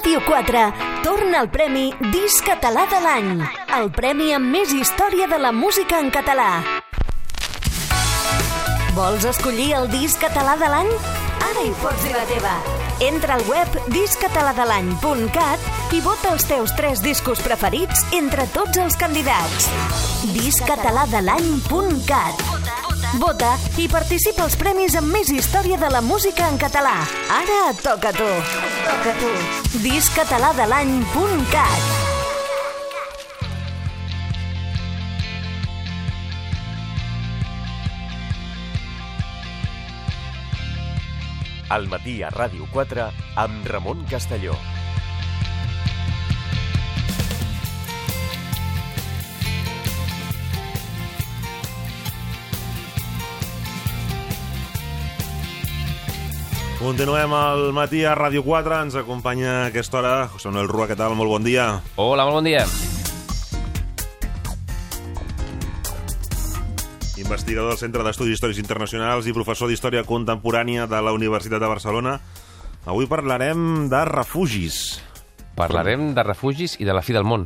Ràdio 4 torna el Premi Disc Català de l'any, el premi amb més història de la música en català. Vols escollir el disc català de l'any? Ara hi pots dir la teva. Entra al web discataladalany.cat i vota els teus tres discos preferits entre tots els candidats. discataladalany.cat Vota i participa als premis amb més història de la música en català. Ara toca tu. Toca tu. discataladalany.cat Al matí a Ràdio 4 amb Ramon Castelló. Continuem al matí a Ràdio 4, ens acompanya a aquesta hora José Manuel Rua, què tal? Molt bon dia. Hola, molt bon dia. Investigador del Centre d'Estudis Històrics Internacionals i professor d'Història Contemporània de la Universitat de Barcelona. Avui parlarem de refugis. Parlarem de refugis i de la fi del món.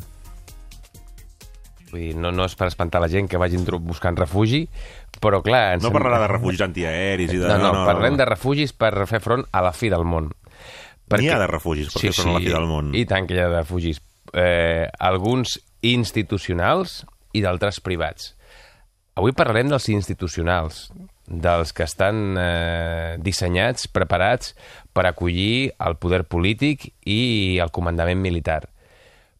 Vull dir, no, no és per espantar la gent que vagin buscant refugi, però clar... No parlarà de refugis antiaeris i de... No, no, parlem de refugis per fer front a la fi del món. N'hi ha de refugis per fer front a la fi del món. I tant que hi ha de refugis. Eh, alguns institucionals i d'altres privats. Avui parlarem dels institucionals, dels que estan eh, dissenyats, preparats per acollir el poder polític i el comandament militar.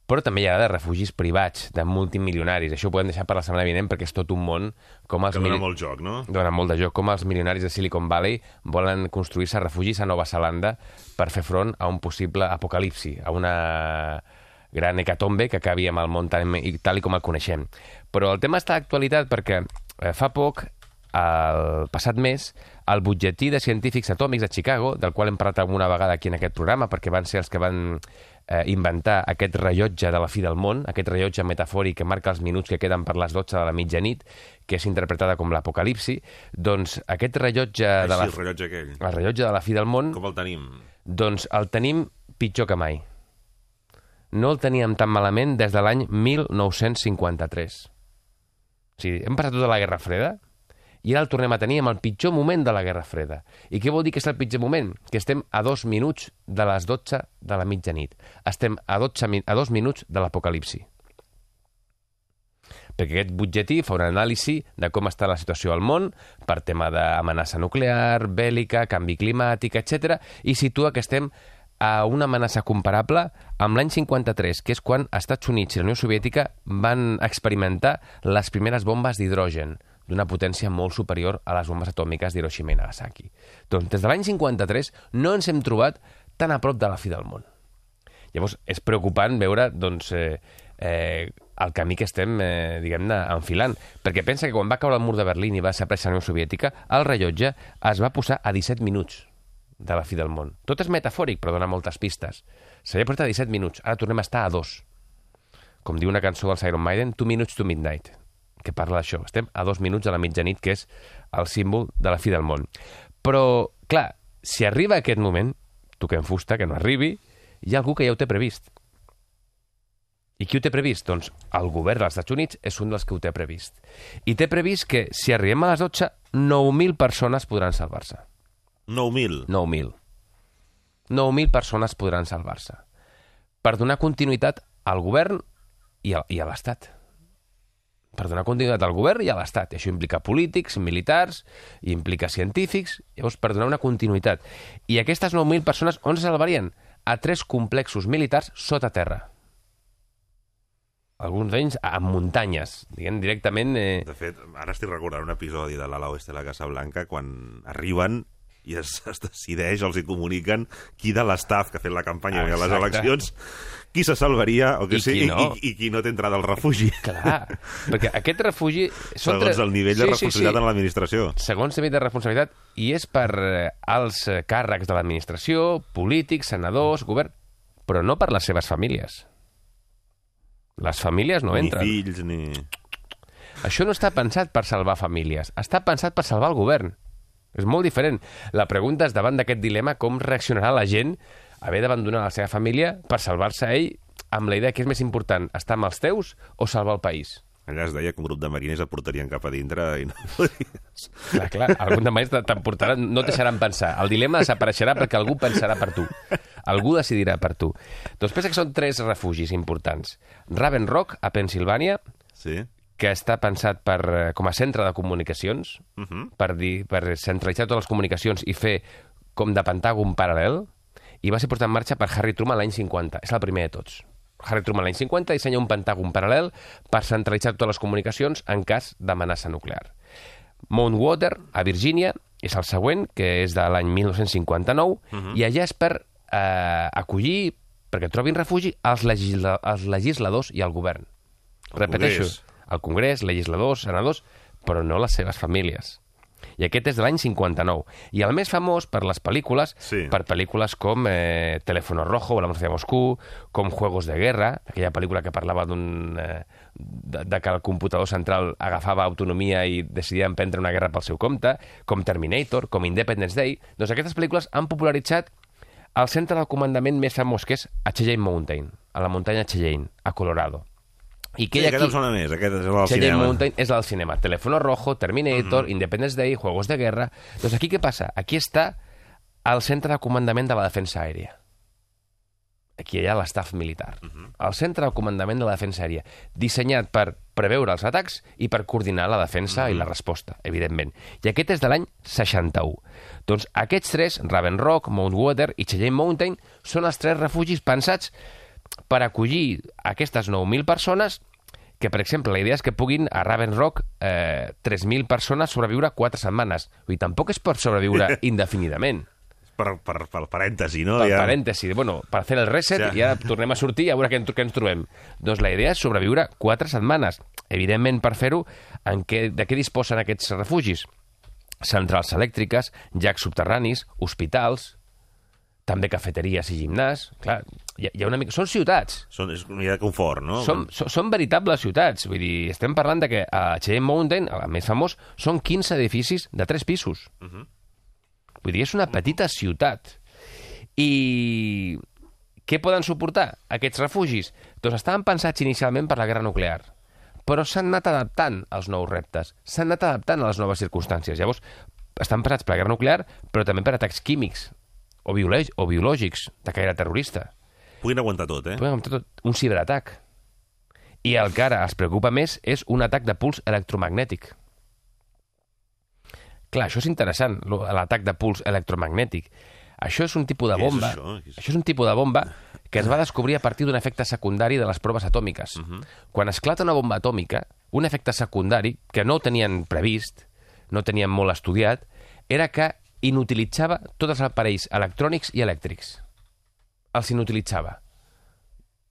Però també hi ha de refugis privats, de multimilionaris. Això ho podem deixar per la setmana vinent perquè és tot un món com els Que dona mili- molt joc, no? dona molt de joc, com els milionaris de Silicon Valley volen construir-se refugis a Nova Zelanda per fer front a un possible apocalipsi, a una gran hecatombe que acabi amb el món tal, i- tal i com el coneixem. Però el tema està d'actualitat perquè eh, fa poc, el passat mes, el butlletí de científics atòmics de Chicago, del qual hem parlat alguna vegada aquí en aquest programa, perquè van ser els que van eh, inventar aquest rellotge de la fi del món, aquest rellotge metafòric que marca els minuts que queden per les 12 de la mitjanit, que és interpretada com l'apocalipsi, doncs aquest rellotge Així, de la... el rellotge aquell. El rellotge de la fi del món, Com el tenim? doncs el tenim pitjor que mai. No el teníem tan malament des de l'any 1953. O sigui, hem passat tota la Guerra Freda i ara el tornem a tenir amb el pitjor moment de la Guerra Freda. I què vol dir que és el pitjor moment? Que estem a dos minuts de les 12 de la mitjanit. Estem a, 12, mi- a dos minuts de l'apocalipsi. Perquè aquest butlletí fa una anàlisi de com està la situació al món per tema d'amenaça nuclear, bèl·lica, canvi climàtic, etc. i situa que estem a una amenaça comparable amb l'any 53, que és quan Estats Units i la Unió Soviètica van experimentar les primeres bombes d'hidrogen d'una potència molt superior a les bombes atòmiques d'Hiroshima i Nagasaki. Doncs des de l'any 53 no ens hem trobat tan a prop de la fi del món. Llavors, és preocupant veure doncs, eh, eh, el camí que estem, eh, diguem-ne, enfilant. Perquè pensa que quan va caure el mur de Berlín i va ser presa la Unió Soviètica, el rellotge es va posar a 17 minuts de la fi del món. Tot és metafòric, però dona moltes pistes. S'havia posat a 17 minuts, ara tornem a estar a 2. Com diu una cançó dels Iron Maiden, Two Minutes to Midnight, que parla d'això. Estem a dos minuts de la mitjanit, que és el símbol de la fi del món. Però, clar, si arriba aquest moment, toquem fusta, que no arribi, hi ha algú que ja ho té previst. I qui ho té previst? Doncs el govern dels Estats Units és un dels que ho té previst. I té previst que si arribem a les 12, 9.000 persones podran salvar-se. 9.000. 9.000. 9.000 persones podran salvar-se. Per donar continuïtat al govern i a, i a l'Estat. Per donar continuïtat al govern i a l'Estat. Això implica polítics, militars, i implica científics, llavors per donar una continuïtat. I aquestes 9.000 persones on se salvarien? A tres complexos militars sota terra. Alguns d'ells a muntanyes, diguem directament... Eh, De fet, ara estic recordant un episodi de l'Ala Oeste de la Casa Blanca quan arriben i es, es decideix, els hi comuniquen qui de l'estaf que ha fet la campanya a les Exacte. eleccions, qui se salvaria o que I sí, qui no. i, i qui no té entrada al refugi. Clar, perquè aquest refugi... són Segons el nivell de responsabilitat en l'administració. Segons el nivell de responsabilitat, i és per eh, als càrrecs de l'administració, polítics, senadors, govern, però no per les seves famílies. Les famílies no Ni entren. fills, ni... Això no està pensat per salvar famílies, està pensat per salvar el govern. És molt diferent. La pregunta és, davant d'aquest dilema, com reaccionarà la gent haver d'abandonar la seva família per salvar-se ell amb la idea que és més important estar amb els teus o salvar el país. Allà es deia que un grup de mariners et portarien cap a dintre i no podries... Clar, clar, algun de més t'emportaran, no et deixaran pensar. El dilema desapareixerà perquè algú pensarà per tu. Algú decidirà per tu. Doncs pensa que són tres refugis importants. Raven Rock, a Pensilvània, Sí? Que està pensat per, eh, com a centre de comunicacions, Uh -huh. per, dir, per centralitzar totes les comunicacions i fer com de pentàgon paral·lel, i va ser portat en marxa per Harry Truman l'any 50. És el primer de tots. Harry Truman l'any 50 dissenya un pentàgon paral·lel per centralitzar totes les comunicacions en cas d'amenaça nuclear. Mount Water, a Virgínia, és el següent, que és de l'any 1959, i allà és per eh, acollir, perquè trobin refugi, els, legisla els legisladors i el govern. Repeteixo, Congrés. El Congrés, legisladors, senadors, però no les seves famílies. I aquest és de l'any 59. I el més famós per les pel·lícules, Sí. per pel·lícules com eh, Teléfono Rojo, La Murcia de Moscú, com Juegos de Guerra, aquella pel·lícula que parlava d'un... Eh, de, de que el computador central agafava autonomia i decidia emprendre una guerra pel seu compte, com Terminator, com Independence Day... Doncs aquestes pel·lícules han popularitzat el centre del comandament més famós, que és a Cheyenne Mountain, a la muntanya Cheyenne, a Colorado. I que Sí, aquest aquí... em sona més, aquest és el cinema. Mountain és el cinema. Teléfono Rojo, Terminator, Independence Day, Juegos de Guerra... Doncs aquí què passa? Aquí està el centre de comandament de la defensa aèria. Aquí hi ha l'estaf militar. El centre de comandament de la defensa aèria, dissenyat per preveure els atacs i per coordinar la defensa i la resposta, evidentment. I aquest és de l'any 61. Doncs aquests tres, Raven Rock, Mount Water i Cheyenne Mountain, són els tres refugis pensats per acollir aquestes 9.000 persones que, per exemple, la idea és que puguin a Raven Rock eh, 3.000 persones sobreviure 4 setmanes. Vull dir, tampoc és per sobreviure indefinidament. Per, per, per parèntesi, no? Per Ja- parèntesi, bueno, per fer el reset Ja. i ara tornem a sortir i a veure què, què ens trobem. Doncs la idea és sobreviure 4 setmanes. Evidentment, per fer-ho, de què disposen aquests refugis? Centrals elèctriques, llacs subterranis, hospitals, també cafeteries i gimnàs. Clar, hi ha, hi ha una mica... Són ciutats. Són, és una mica de confort, no? Som, so- són veritables ciutats. Vull dir, estem parlant de que a Cheyenne Mountain, el més famós, són 15 edificis de 3 pisos. Vull dir, és una petita ciutat. I què poden suportar aquests refugis? Doncs estaven pensats inicialment per la guerra nuclear, però s'han anat adaptant als nous reptes, s'han anat adaptant a les noves circumstàncies. Llavors, estan pensats per la guerra nuclear, però també per atacs químics o, biològ o biològics de caire terrorista. Puguin aguantar tot, eh? Podem tot un ciberatac. I el que ara els preocupa més és un atac de puls electromagnètic. Clar, això és interessant, l'atac de puls electromagnètic. Això és un tipus de Què és bomba. això? Què és- Això és un tipus de bomba que es va descobrir a partir d'un efecte secundari de les proves atòmiques. Quan esclata una bomba atòmica, un efecte secundari que no tenien previst, no tenien molt estudiat, era que inutilitzava tots els aparells electrònics i elèctrics. Els inutilitzava.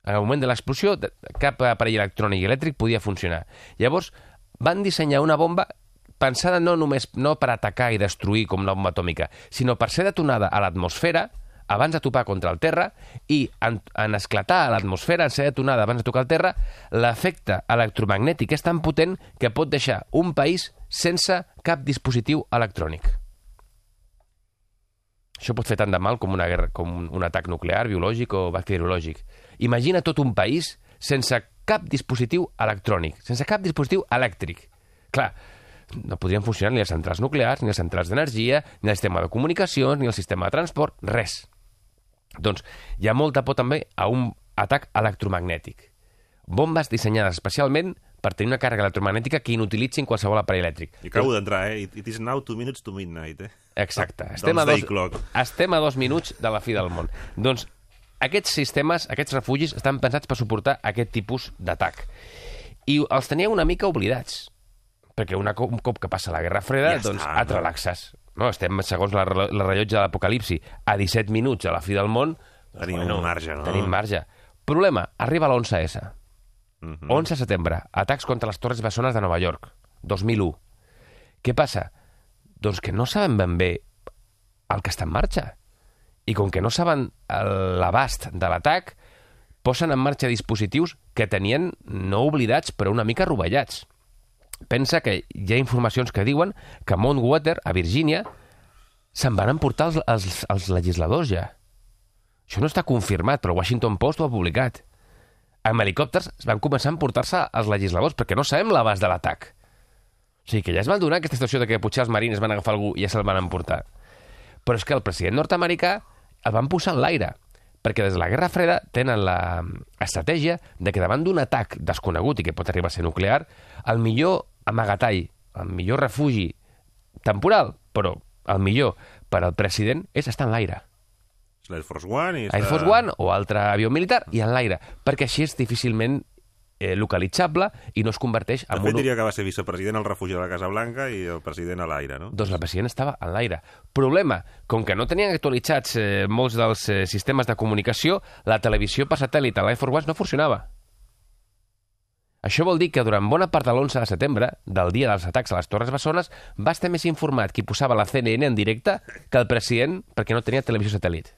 En el moment de l'explosió, cap aparell electrònic i elèctric podia funcionar. Llavors, van dissenyar una bomba pensada no només no per atacar i destruir com una bomba atòmica, sinó per ser detonada a l'atmosfera abans de topar contra el terra i en, en esclatar a l'atmosfera, en ser detonada abans de tocar el terra, l'efecte electromagnètic és tan potent que pot deixar un país sense cap dispositiu electrònic. Això pot fer tant de mal com, una guerra, com un, atac nuclear, biològic o bacteriològic. Imagina tot un país sense cap dispositiu electrònic, sense cap dispositiu elèctric. Clar, no podrien funcionar ni les centrals nuclears, ni les centrals d'energia, ni el sistema de comunicacions, ni el sistema de transport, res. Doncs hi ha molta por també a un atac electromagnètic. Bombes dissenyades especialment per tenir una càrrega electromagnètica que inutilitzin qualsevol aparell elèctric. I acabo d'entrar, eh? It is now two minutes to midnight, eh? Exacte. Doncs Estem a, dos, estem a dos minuts de la fi del món. Doncs aquests sistemes, aquests refugis, estan pensats per suportar aquest tipus d'atac. I els tenia una mica oblidats. Perquè una cop, un cop que passa la Guerra Freda, Ja doncs està, et no? relaxes. No, estem, segons la, la rellotge de l'apocalipsi, a 17 minuts a la fi del món... doncs, Tenim un marge, no? Tenim marge. Problema, arriba l'11S. Mhm. 11 de setembre, atacs contra les Torres Bessones de Nova York, 2001. Què passa? Doncs que no saben ben bé el que està en marxa. I com que no saben l'abast de l'atac, posen en marxa dispositius que tenien no oblidats, però una mica rovellats. Pensa que hi ha informacions que diuen que a Mount Water, a Virgínia, se'n van emportar els, els, els legisladors ja. Això no està confirmat, però Washington Post ho ha publicat. Amb helicòpters van començar a emportar-se els legisladors perquè no sabem l'abast de l'atac. O sigui que ja es va donar aquesta situació de que potser els marines van agafar algú i ja se'l van emportar. Però és que el president nord-americà el van posar en l'aire, perquè des de la Guerra Freda tenen la estratègia de que davant d'un atac desconegut i que pot arribar a ser nuclear, el millor amagatall, el millor refugi temporal, però el millor per al president és estar en l'aire. L'Air Force One i Air està... Force One o altre avió militar i en l'aire, perquè així és difícilment eh, localitzable i no es converteix De en fet, un... diria que va ser vicepresident al refugi de la Casa Blanca i el president a l'aire, no? Doncs el president estava en l'aire. Problema, com que no tenien actualitzats eh, molts dels eh, sistemes de comunicació, la televisió per satèl·lit a l'Air Force One no funcionava. Això vol dir que durant bona part de l'11 de setembre, del dia dels atacs a les Torres Bessones, va estar més informat qui posava la CNN en directe que el president perquè no tenia televisió satèl·lit.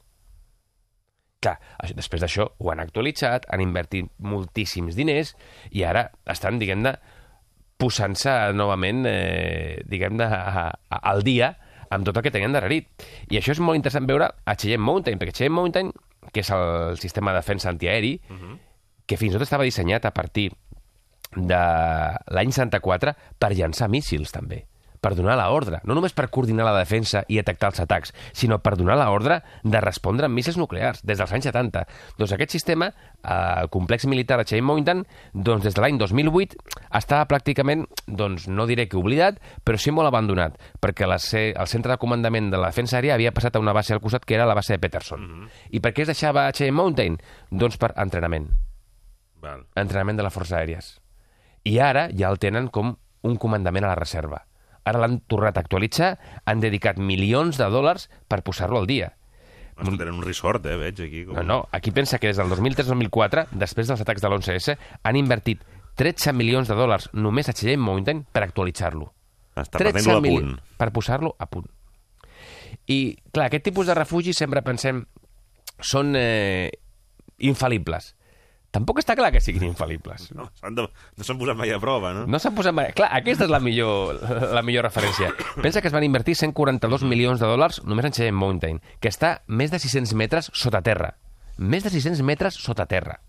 Clar, després d'això ho han actualitzat, han invertit moltíssims diners i ara estan, diguem-ne, posant-se novament, eh, diguem-ne, al dia amb tot el que tenien darrerit. I això és molt interessant veure a Cheyenne Mountain, perquè Cheyenne Mountain, que és el sistema de defensa antiaeri, que fins i tot estava dissenyat a partir de l'any 74 per llançar míssils, també per donar l'ordre, no només per coordinar la defensa i detectar els atacs, sinó per donar l'ordre de respondre amb míssils nuclears, des dels anys 70. Doncs aquest sistema, el complex militar de Cheyenne Mountain, doncs des de l'any 2008 estava pràcticament, doncs no diré que oblidat, però sí molt abandonat, perquè la, C- el centre de comandament de la defensa aèria havia passat a una base al costat que era la base de Peterson. I per què es deixava a Cheyenne Mountain? Doncs per entrenament Val. entrenament de les forces aèries. I ara ja el tenen com un comandament a la reserva. Ara l'han tornat a actualitzar, han dedicat milions de dòlars per posar-lo al dia. Estan tenen un resort, eh, veig aquí. Com... No, no, aquí pensa que des del 2003-2004, després dels atacs de l'11S, han invertit 13 milions de dòlars només a Cheyenne Mountain per actualitzar-lo. Està perdent-lo a punt. Per posar-lo a punt. I, clar, aquest tipus de refugis sempre pensem són eh, infal·libles. Tampoc està clar que siguin infal·libles. No, de... no s'han posat mai a prova, no? No s'han posat mai... Clar, aquesta és la millor, la millor referència. Pensa que es van invertir 142 milions de dòlars només en Cheyenne Mountain, que està més de 600 metres sota terra. Més de 600 metres sota terra.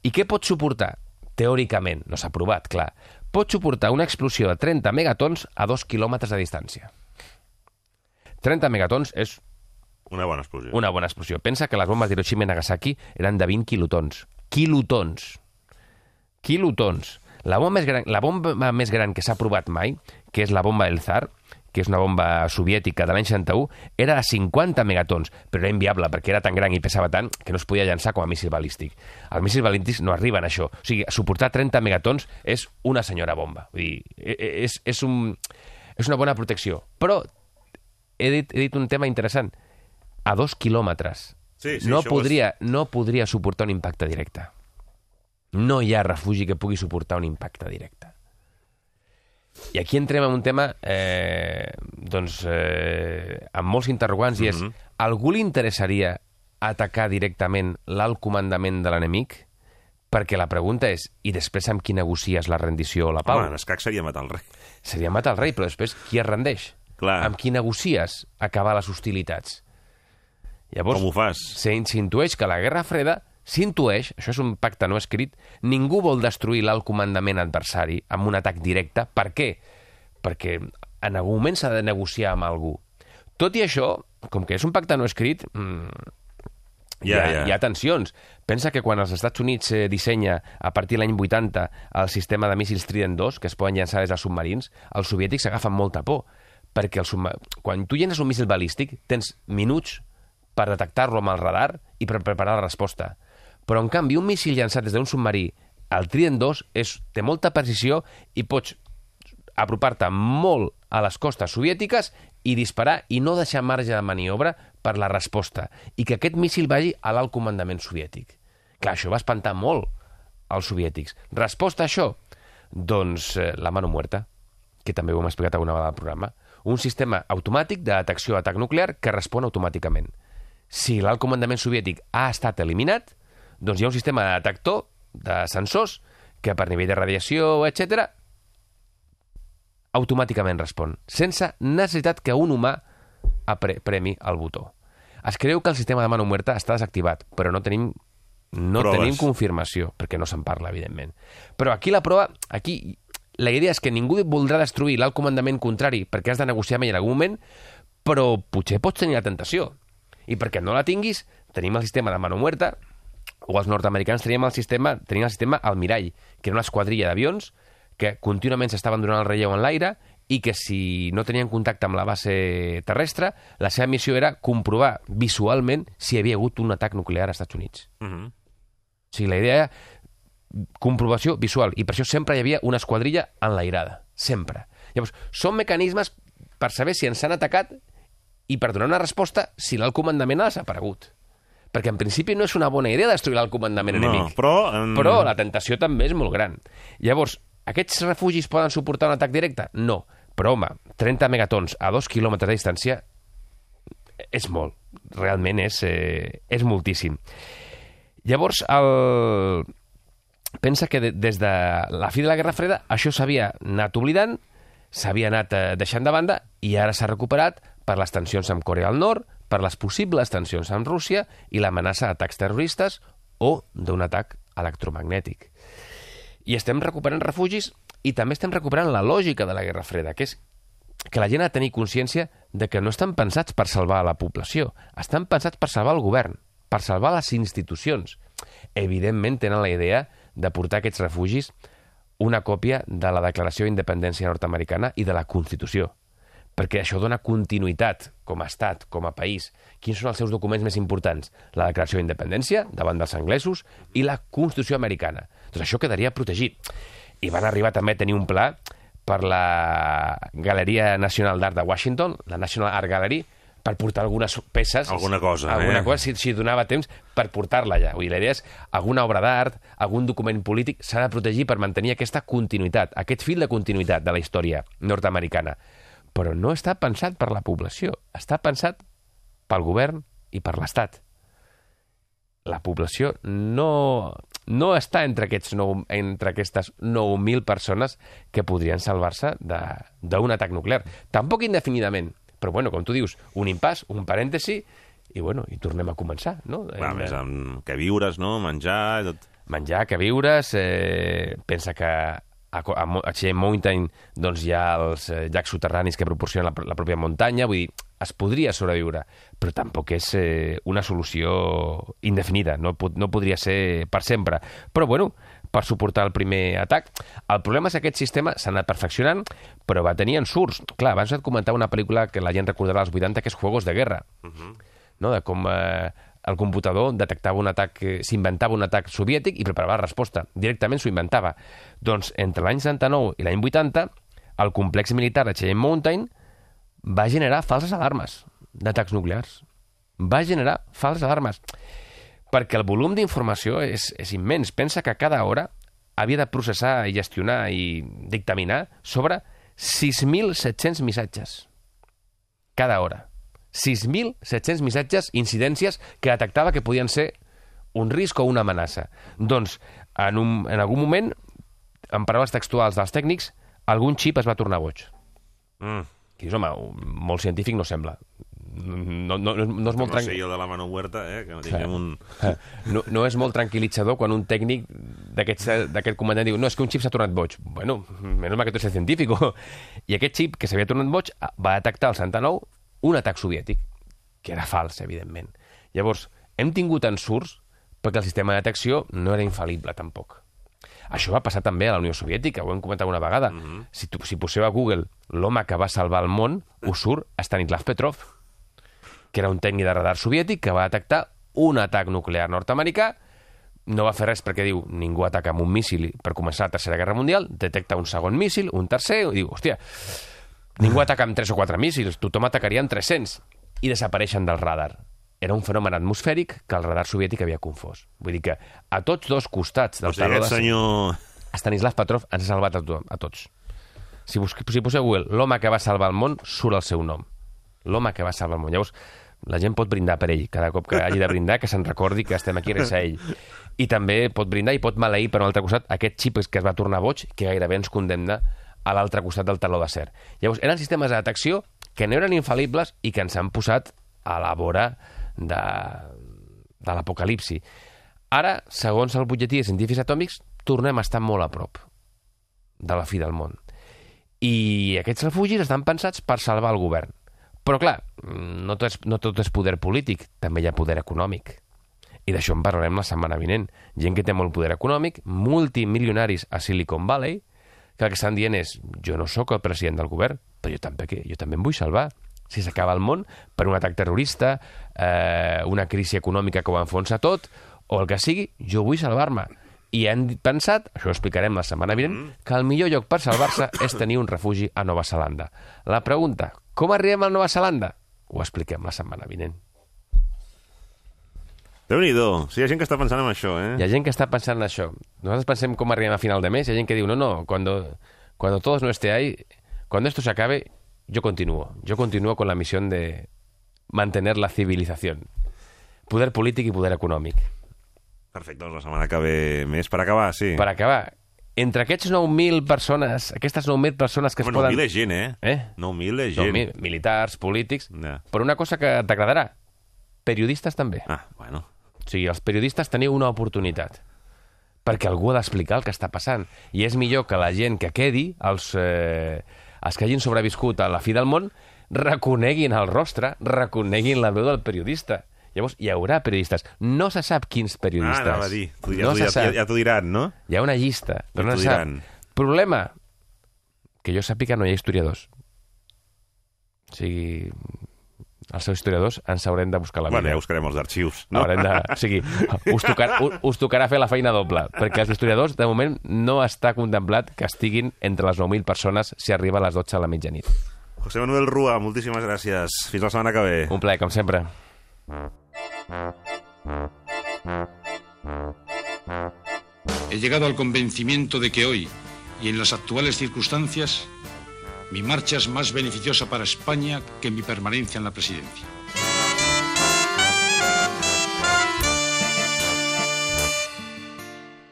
I què pot suportar? Teòricament, no s'ha provat, clar. Pot suportar una explosió de 30 megatons a 2 quilòmetres de distància. 30 megatons és Una bona explosió. una bona explosió. Pensa que les bombes d'Hiroshima i Nagasaki eren de 20 quilotons. Quilotons. Quilotons. La bomba més gran, la bomba més gran que s'ha provat mai, que és la bomba del Tsar, que és una bomba soviètica de l'any 61, era de 50 megatons, però era inviable perquè era tan gran i pesava tant que no es podia llançar com a míssil balístic. Els míssils balístics no arriben a això. O sigui, suportar 30 megatons és una senyora bomba. Vull dir, e- e- és, és, un, és una bona protecció. Però he dit, he dit un tema interessant. A dos quilòmetres. Sí, sí, no, podria, no podria suportar un impacte directe. No hi ha refugi que pugui suportar un impacte directe. I aquí entrem en un tema eh, doncs, eh, amb molts interrogants i és, Mhm. algú li interessaria atacar directament l'alt comandament de l'enemic? Perquè la pregunta és, i després amb qui negocies la rendició o la pau? Home, en escac seria matar el rei. Seria matar el rei, però després qui es rendeix? Clar. Amb qui negocies acabar les hostilitats? Llavors, Com ho fas? s'in- s'intueix que la Guerra Freda s'intueix, això és un pacte no escrit, ningú vol destruir l'alt comandament adversari amb un atac directe. Per què? Perquè en algun moment s'ha de negociar amb algú. Tot i això, com que és un pacte no escrit, mm, hi, ha, ja. hi ha tensions. Pensa que quan els Estats Units eh, dissenya a partir de l'any 80 el sistema de míssils Trident 2, que es poden llançar des dels submarins, els soviètics agafen molta por, perquè el subma... quan tu llences un míssil balístic tens minuts per detectar-lo amb el radar i per preparar la resposta. Però, en canvi, un míssil llançat des d'un submarí, el Trident 2, és, té molta precisió i pots apropar-te molt a les costes soviètiques i disparar i no deixar marge de maniobra per la resposta i que aquest míssil vagi a l'alt comandament soviètic. Clar, això va espantar molt als soviètics. Resposta a això? Doncs eh, la mano muerta, que també ho hem explicat alguna vegada al programa. Un sistema automàtic de detecció d'atac nuclear que respon automàticament. Si l'alt comandament soviètic ha estat eliminat, doncs hi ha un sistema de detector, de sensors, que per nivell de radiació, etc automàticament respon, sense necessitat que un humà premi el botó. Es creu que el sistema de mano muerta està desactivat, però no tenim no Proves. tenim confirmació, perquè no se'n parla, evidentment. Però aquí la prova, aquí la idea és que ningú voldrà destruir l'alt comandament contrari perquè has de negociar amb ell en algun moment, però potser pots tenir la tentació. I perquè no la tinguis, tenim el sistema de mano muerta, o els nord-americans teníem el sistema, tenien el sistema Almirall, que era una esquadrilla d'avions que contínuament s'estaven donant el relleu en l'aire i que si no tenien contacte amb la base terrestre, la seva missió era comprovar visualment si hi havia hagut un atac nuclear als Estats Units. Uh -huh. O sigui, la idea era comprovació visual, i per això sempre hi havia una esquadrilla enlairada. Sempre. Llavors, són mecanismes per saber si ens han atacat i per donar una resposta si l'alt comandament ha desaparegut. Perquè en principi no és una bona idea destruir l'alt comandament No, enemic. però... em, Però la tentació també és molt gran. Llavors, aquests refugis poden suportar un atac directe? No. Però, home, 30 megatons a 2 quilòmetres de distància és molt. Realment és, eh, és moltíssim. Llavors, el... pensa que de, des de la fi de la Guerra Freda això s'havia anat oblidant, s'havia anat eh, deixant de banda i ara s'ha recuperat per les tensions amb Corea del Nord, per les possibles tensions amb Rússia i l'amenaça d'atacs terroristes o d'un atac electromagnètic. I estem recuperant refugis i també estem recuperant la lògica de la Guerra Freda, que és que la gent ha de tenir consciència de que no estan pensats per salvar la població, estan pensats per salvar el govern, per salvar les institucions. Evidentment tenen la idea de portar aquests refugis una còpia de la Declaració d'Independència nord-americana i de la Constitució, perquè això dona continuïtat com a estat, com a país. Quins són els seus documents més importants? La Declaració d'Independència, davant dels anglesos, i la Constitució americana. Doncs això quedaria protegit. I van arribar també a tenir un pla per la Galeria Nacional d'Art de Washington, la National Art Gallery, per portar algunes peces... Alguna cosa, alguna eh? cosa, si, si donava temps, per portar-la allà. Vull dir, la idea és alguna obra d'art, algun document polític, s'ha de protegir per mantenir aquesta continuïtat, aquest fil de continuïtat de la història nord-americana. Però no està pensat per la població, està pensat pel govern i per l'Estat. La població no, no està entre, aquests nou, entre aquestes 9.000 persones que podrien salvar-se de- d'un atac nuclear. Tampoc indefinidament, però bueno, com tu dius, un impàs, un parèntesi, i bueno, i tornem a començar, no? Hem- més amb que viures, no? Menjar... Tot. menjar, que viures, eh, pensa que a, a, a Cheyenne Mountain doncs, hi ha els eh, llacs soterranis que proporcionen la, la pròpia muntanya, vull dir, es podria sobreviure, però tampoc és eh, una solució indefinida, no, no podria ser per sempre. Però, bueno, per suportar el primer atac. El problema és que aquest sistema s'ha anat perfeccionant, però va tenir ensurts. Clar, abans et comentava una pel·lícula que la gent recordarà als 80, que és Juegos de Guerra, no? de com eh, el computador detectava un atac, eh, s'inventava un atac soviètic i preparava la resposta. Directament s'ho inventava. Doncs entre l'any 79 i l'any 80, el complex militar de Cheyenne Mountain va generar falses alarmes d'atacs nuclears. Va generar falses alarmes. Perquè el volum d'informació és, és immens. Pensa que cada hora havia de processar i gestionar i dictaminar sobre 6.700 missatges. Cada hora. 6.700 missatges, incidències que detectava que podien ser un risc o una amenaça. Doncs, en, un, en algun moment, en paraules textuals dels tècnics, algun xip es va tornar boig. Mm. I dius, home, molt científic no sembla. No, no, no, no és molt No sé tranquil. jo de la mano muerta, eh? Que no tinguem un... No, no és molt tranquil·litzador quan un tècnic d'aquest comandant diu no, és que un xip s'ha tornat boig. Bueno, menys mal que tu ets científic. I aquest xip que s'havia tornat boig va detectar al 79 un atac soviètic, que era fals, evidentment. Llavors, hem tingut ensurts perquè el sistema de detecció no era infal·lible, tampoc. Això va passar també a la Unió Soviètica, ho hem comentat una vegada. Mm -hmm. si, tu, si poseu a Google l'home que va salvar el món, us surt Stanislav Petrov, que era un tècnic de radar soviètic que va detectar un atac nuclear nord-americà, no va fer res perquè diu ningú ataca amb un míssil per començar la Tercera Guerra Mundial, detecta un segon míssil, un tercer, i diu, hòstia, ningú ataca amb 3 o 4 míssils, tothom atacaria amb 300, i desapareixen del radar. Era un fenomen atmosfèric que el radar soviètic havia confós. Vull dir que a tots dos costats del O sigui, taló de... senyor... Stanislav Petrov ens ha salvat a, tothom, a tots. Si, bus si poseu Google l'home que va salvar el món, surt el seu nom. L'home que va salvar el món. Llavors, la gent pot brindar per ell. Cada cop que hagi de brindar, que se'n recordi que estem aquí gràcies a ell. I també pot brindar i pot maleir, per un altre costat, aquest xip que es va tornar boig, que gairebé ens condemna a l'altre costat del taló d'acer. Llavors, eren sistemes de detecció que no eren infal·libles i que ens han posat a la vora de, de l'apocalipsi. Ara, segons el butlletí de científics atòmics, tornem a estar molt a prop de la fi del món. I aquests refugis estan pensats per salvar el govern. Però, clar, no tot és, no tot és poder polític, també hi ha poder econòmic. I d'això en parlarem la setmana vinent. Gent que té molt poder econòmic, multimilionaris a Silicon Valley, que el que estan dient és jo no sóc el president del govern, però jo també, jo també em vull salvar. Si s'acaba el món per un atac terrorista, eh, una crisi econòmica que ho enfonsa tot, o el que sigui, jo vull salvar-me. I han pensat, això ho explicarem la setmana vinent, que el millor lloc per salvar-se és tenir un refugi a Nova Zelanda. La pregunta, com arribem a Nova Zelanda? Ho expliquem la setmana vinent. Déu nhi Sí, hi ha gent que està pensant en això, eh? Hi ha gent que està pensant en això. Nosaltres pensem com arribem a final de mes, hi ha gent que diu, no, no, cuando, cuando todos no esté ahí, cuando esto se acabe, yo continúo. Yo continúo con la misión de mantener la civilización. Poder polític i poder econòmic. Perfecte, doncs la setmana que ve més. Per acabar, sí. Per acabar, entre aquests 9.000 persones, aquestes 9.000 persones que es bueno, poden... 9.000 és gent, eh? Eh? 9.000 és gent. 9.000, militars, polítics... Ja. Però una cosa que t'agradarà, periodistes també. Ah, bueno. Sigui, els periodistes teniu una oportunitat perquè algú ha d'explicar el que està passant. I és millor que la gent que quedi, els, eh, els que hagin sobreviscut a la fi del món, reconeguin el rostre, reconeguin la veu del periodista. Llavors, hi haurà periodistes. No se sap quins Ah, periodistes. anava a dir. Tu, ja, no ja, ja, ja t'ho diran, no? Hi ha una llista, però Ja no se sap. Problema, que jo sàpiga no hi ha historiadors. O sigui, els seus historiadors ens haurem de buscar la vida. Bueno, ja buscarem els arxius. No? Haurem de... O sigui, us, tocar, us, us tocarà fer la feina doble, perquè els historiadors, de moment, no està contemplat que estiguin entre les 9.000 persones si arriba a les 12 a la mitjanit. José Manuel Rua, moltíssimes gràcies. Fins la setmana que ve. Un plaer, com sempre. He llegado al convencimiento de que hoy, y en las actuales circunstancias, mi marcha es más beneficiosa para España que mi permanencia en la presidencia.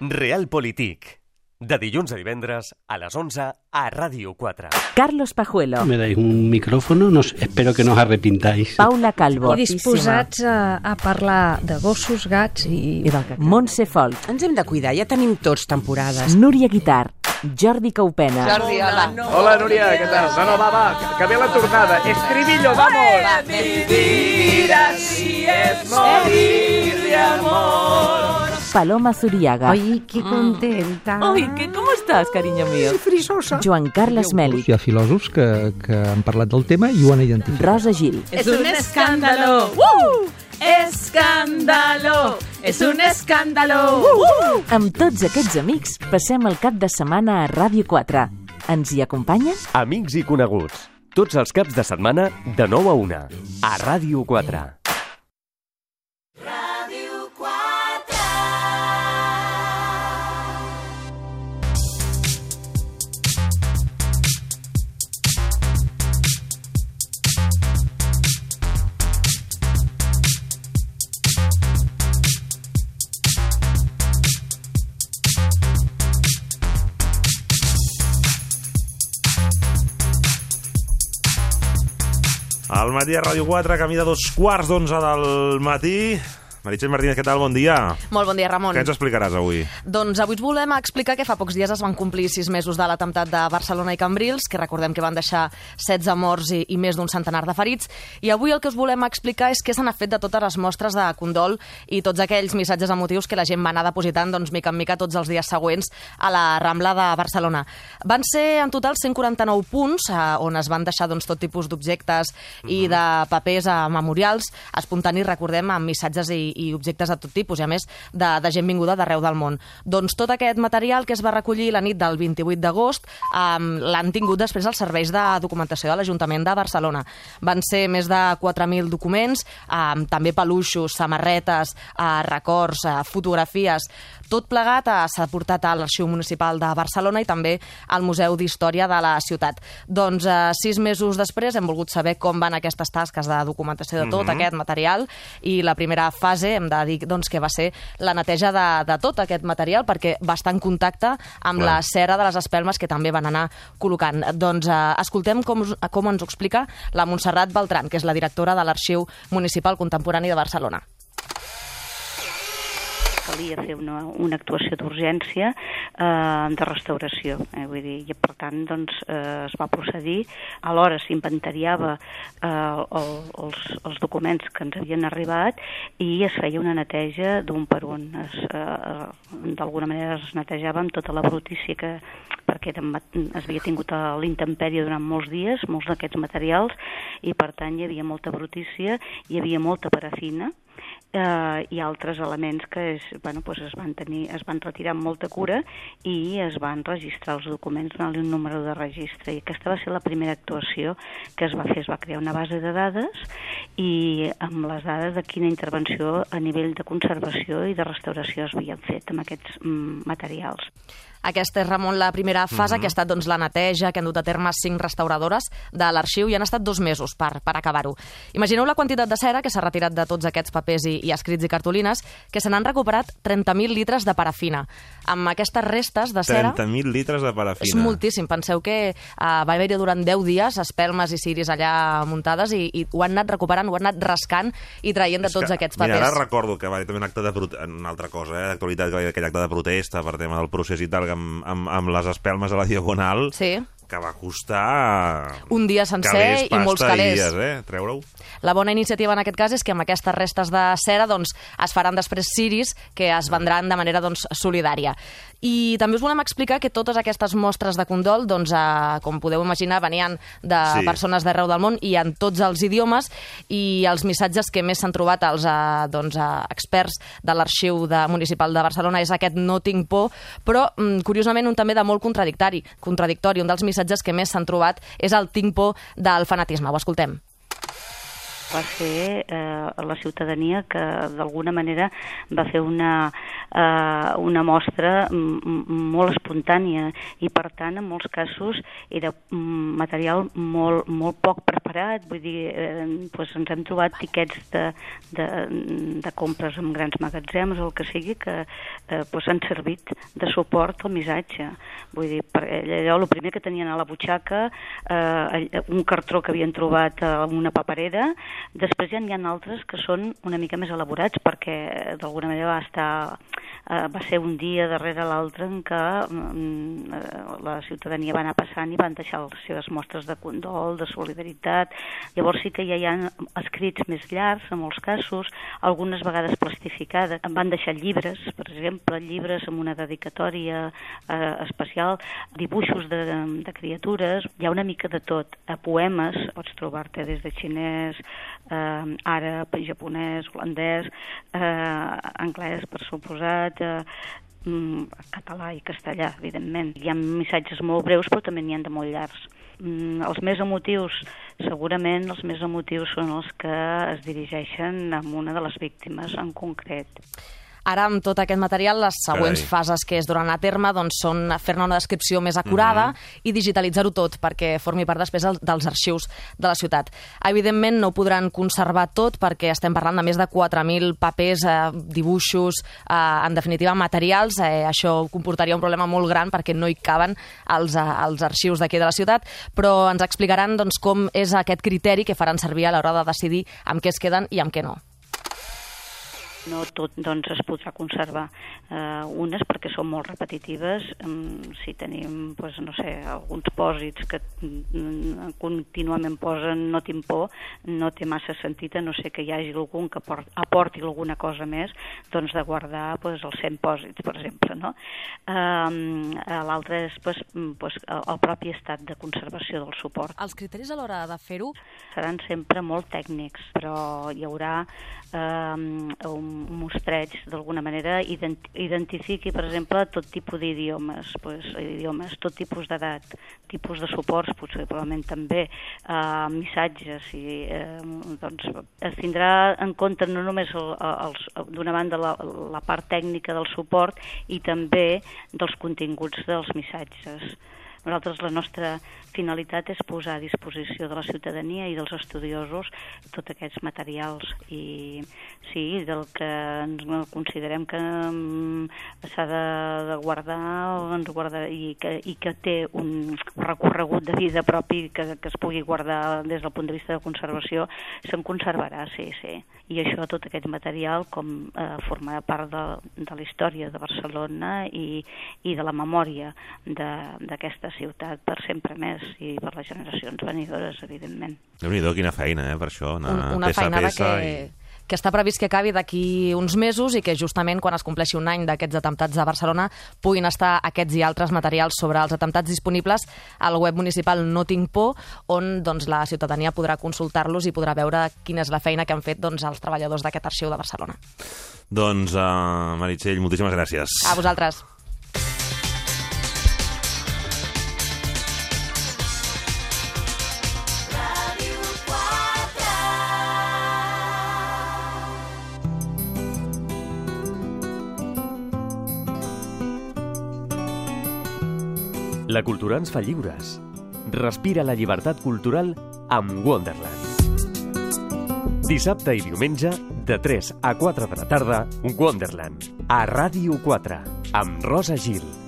Realpolitik. De dilluns a divendres a les 11 a Ràdio 4. Carlos Pajuelo. Me dais un micrófono, no, espero que no os arrepintáis. Paula Calvo. I disposats a, a parlar de gossos, gats i... I del. Montse Folk. Ens hem de cuidar, ja tenim tots temporades. Núria Guitar. Jordi Caupena. Jordi, hola. Hola, Núria, què tal? No, no, va, va, que- ve la tornada. Estribillo, vamos! Mi vida si es morir de amor. Paloma Zuriaga. Ai, que contenta. Ai, que, com estàs, carinyo mío? frisosa. Joan Carles Mèlic. Hi ha filòsofs que, que han parlat del tema i ho han identificat. Rosa Gil. Es un escándalo. ¡Uh! Escándalo. Es un escándalo. ¡Uh! Amb tots aquests amics, passem el cap de setmana a Ràdio 4. Ens hi acompanyen? Amics i coneguts. Tots els caps de setmana de 9 a 1. A Ràdio 4. Al matí a Ràdio 4, camí de dos quarts d'onze del matí. Meritxell Martínez, què tal? Bon dia. Molt bon dia, Ramon. Què ens explicaràs avui? Doncs avui us volem explicar que fa pocs dies es van complir sis mesos de l'atemptat de Barcelona i Cambrils, que recordem que van deixar 16 morts i, i més d'un centenar de ferits. I avui el que us volem explicar és què se n'ha fet de totes les mostres de condol i tots aquells missatges emotius que la gent va anar depositant, doncs, mica en mica, tots els dies següents a la Rambla de Barcelona. Van ser en total 149 punts eh, on es van deixar doncs, tot tipus d'objectes i de papers a memorials espontanis, recordem, amb missatges i, i objectes de tot tipus, i a més de, de gent vinguda d'arreu del món. Doncs tot aquest material que es va recollir la nit del 28 d'agost um, l'han tingut després els serveis de documentació de l'Ajuntament de Barcelona. Van ser més de 4.000 documents, um, també peluixos, samarretes, uh, records, uh, fotografies, Tot plegat eh, s'ha portat a l'Arxiu Municipal de Barcelona i també al Museu d'Història de la ciutat. Doncs eh, sis mesos després hem volgut saber com van aquestes tasques de documentació de tot Mhm. aquest material i la primera fase hem de dir doncs, que va ser la neteja de, de tot aquest material perquè va estar en contacte amb Clar. la cera de les espelmes que també van anar col·locant. Doncs eh, escoltem com, com ens ho explica la Montserrat Beltran, que és la directora de l'Arxiu Municipal Contemporani de Barcelona. Calia fer una, una actuació d'urgència eh, de restauració. Eh, vull dir, I per tant doncs, eh, es va procedir, alhora s'inventariava eh, el, els, els documents que ens havien arribat i es feia una neteja d'un per un. Es, eh, D'alguna manera es netejava amb tota la brutícia que perquè es havia tingut a l'intempèrie durant molts dies, molts d'aquests materials, i per tant hi havia molta brutícia, hi havia molta parafina, eh, i altres elements que es, bueno, pues es, van tenir, es van retirar amb molta cura i es van registrar els documents, donant-li un número de registre. I aquesta va ser la primera actuació que es va fer. Es va crear una base de dades i amb les dades de quina intervenció a nivell de conservació i de restauració es havien fet amb aquests mm, materials. Aquesta és, Ramon, la primera fase, Mhm. que ha estat doncs, la neteja, que han dut a terme cinc restauradores de l'arxiu i han estat dos mesos per, per acabar-ho. Imagineu la quantitat de cera que s'ha retirat de tots aquests papers i, i escrits i cartolines, que se n'han recuperat 30.000 litres de parafina. Amb aquestes restes de cera... 30.000 litres de parafina. És moltíssim. Penseu que uh, va haver-hi durant 10 dies espelmes i ciris allà muntades i, i ho han anat recuperant, ho han anat rascant i traient de És tots que, aquests Mira, papers. ara recordo que va haver també un acte de una altra cosa, eh, d'actualitat, que va haver aquell acte de protesta per tema del procés i tal, amb, amb, amb les espelmes a la Diagonal, Sí. que va costar... Un dia sencer calés, i molts calés. I dies, eh? Treure-ho. La bona iniciativa en aquest cas és que amb aquestes restes de cera doncs, es faran després ciris que es vendran de manera doncs, solidària. I també us volem explicar que totes aquestes mostres de condol, doncs, eh, com podeu imaginar, venien de Sí. persones d'arreu del món i en tots els idiomes i els missatges que més s'han trobat els eh, doncs, eh, experts de l'Arxiu de Municipal de Barcelona és aquest no tinc por, però mm, curiosament un també de molt contradictori. contradictori. Un dels missatges que més s'han trobat és el tinc por del fanatisme. Ho escoltem. Va ser eh, la ciutadania que d'alguna manera va fer una, eh, una mostra molt espontània i per tant en molts casos era material molt, molt poc preparat, vull dir, eh, doncs ens hem trobat tiquets de, de, de compres en grans magatzems o el que sigui que eh, doncs han servit de suport al missatge. Vull dir, per, allò, el primer que tenien a la butxaca, eh, un cartró que havien trobat a una paperera, Després ja n'hi ha altres que són una mica més elaborats perquè eh, d'alguna manera va estar eh, va ser un dia darrere l'altre en què mm, eh, la ciutadania va anar passant i van deixar les seves mostres de condol, de solidaritat. Llavors sí que ja hi ha escrits més llargs, en molts casos, algunes vegades plastificades. Van deixar llibres, per exemple, llibres amb una dedicatòria especial, dibuixos de, de criatures, hi ha una mica de tot. A poemes pots trobar-te des de xinès, eh, àrab, japonès, holandès, eh, anglès, per suposat, eh, mm, català i castellà, evidentment. Hi ha missatges molt breus, però també n'hi ha de molt llargs. Mm, els més emotius, segurament els més emotius són els que es dirigeixen a una de les víctimes en concret. Ara, amb tot aquest material, les següents Carai. fases que es duran a terme doncs, són fer-ne una descripció més acurada Mhm. i digitalitzar-ho tot perquè formi part després del- dels arxius de la ciutat. Evidentment, no podran conservar tot perquè estem parlant de més de 4.000 papers, eh, dibuixos, eh, en definitiva, materials. Eh, això comportaria un problema molt gran perquè no hi caben els, eh, els arxius d'aquí de la ciutat, però ens explicaran doncs, com és aquest criteri que faran servir a l'hora de decidir amb què es queden i amb què no. No tot doncs, es podrà conservar. Eh, unes perquè són molt repetitives, mm, si tenim doncs, no sé, alguns pòsits que mm, contínuament posen no tinc por, no té massa sentit, no sé que hi hagi algun que aport, aporti alguna cosa més, doncs de guardar doncs, els 100 pòsits, per exemple. No? Eh, L'altre és doncs, mm, doncs, el, el propi estat de conservació del suport. Els criteris a l'hora de fer-ho seran sempre molt tècnics, però hi haurà eh, un, mostreig, d'alguna manera, ident identifiqui, per exemple, tot tipus d'idiomes, pues, idiomes, tot tipus d'edat, tipus de suports, potser probablement també, eh, missatges, i eh, doncs es tindrà en compte no només el, els, d'una banda la, la part tècnica del suport i també dels continguts dels missatges. Nosaltres la nostra finalitat és posar a disposició de la ciutadania i dels estudiosos tots aquests materials i sí, del que ens considerem que mm, s'ha de, de guardar ens guardar, i, que, i que té un recorregut de vida propi que, que es pugui guardar des del punt de vista de conservació, se'n conservarà, sí, sí. I això, tot aquest material, com eh, formarà part de, de la història de Barcelona i, i de la memòria d'aquesta ciutat per sempre més i per les generacions venidores, evidentment. déu nhi quina feina, eh, per això, anar Un, una peça a peça que, i... que està previst que acabi d'aquí uns mesos i que justament quan es compleixi un any d'aquests atemptats a Barcelona puguin estar aquests i altres materials sobre els atemptats disponibles al web municipal No tinc por, on doncs, la ciutadania podrà consultar-los i podrà veure quina és la feina que han fet doncs, els treballadors d'aquest arxiu de Barcelona. Doncs, uh, Meritxell, moltíssimes gràcies. A vosaltres. La cultura ens fa lliures. Respira la llibertat cultural amb Wonderland. Dissabte i diumenge, de 3 a 4 de la tarda, Wonderland, a Ràdio 4, amb Rosa Gil.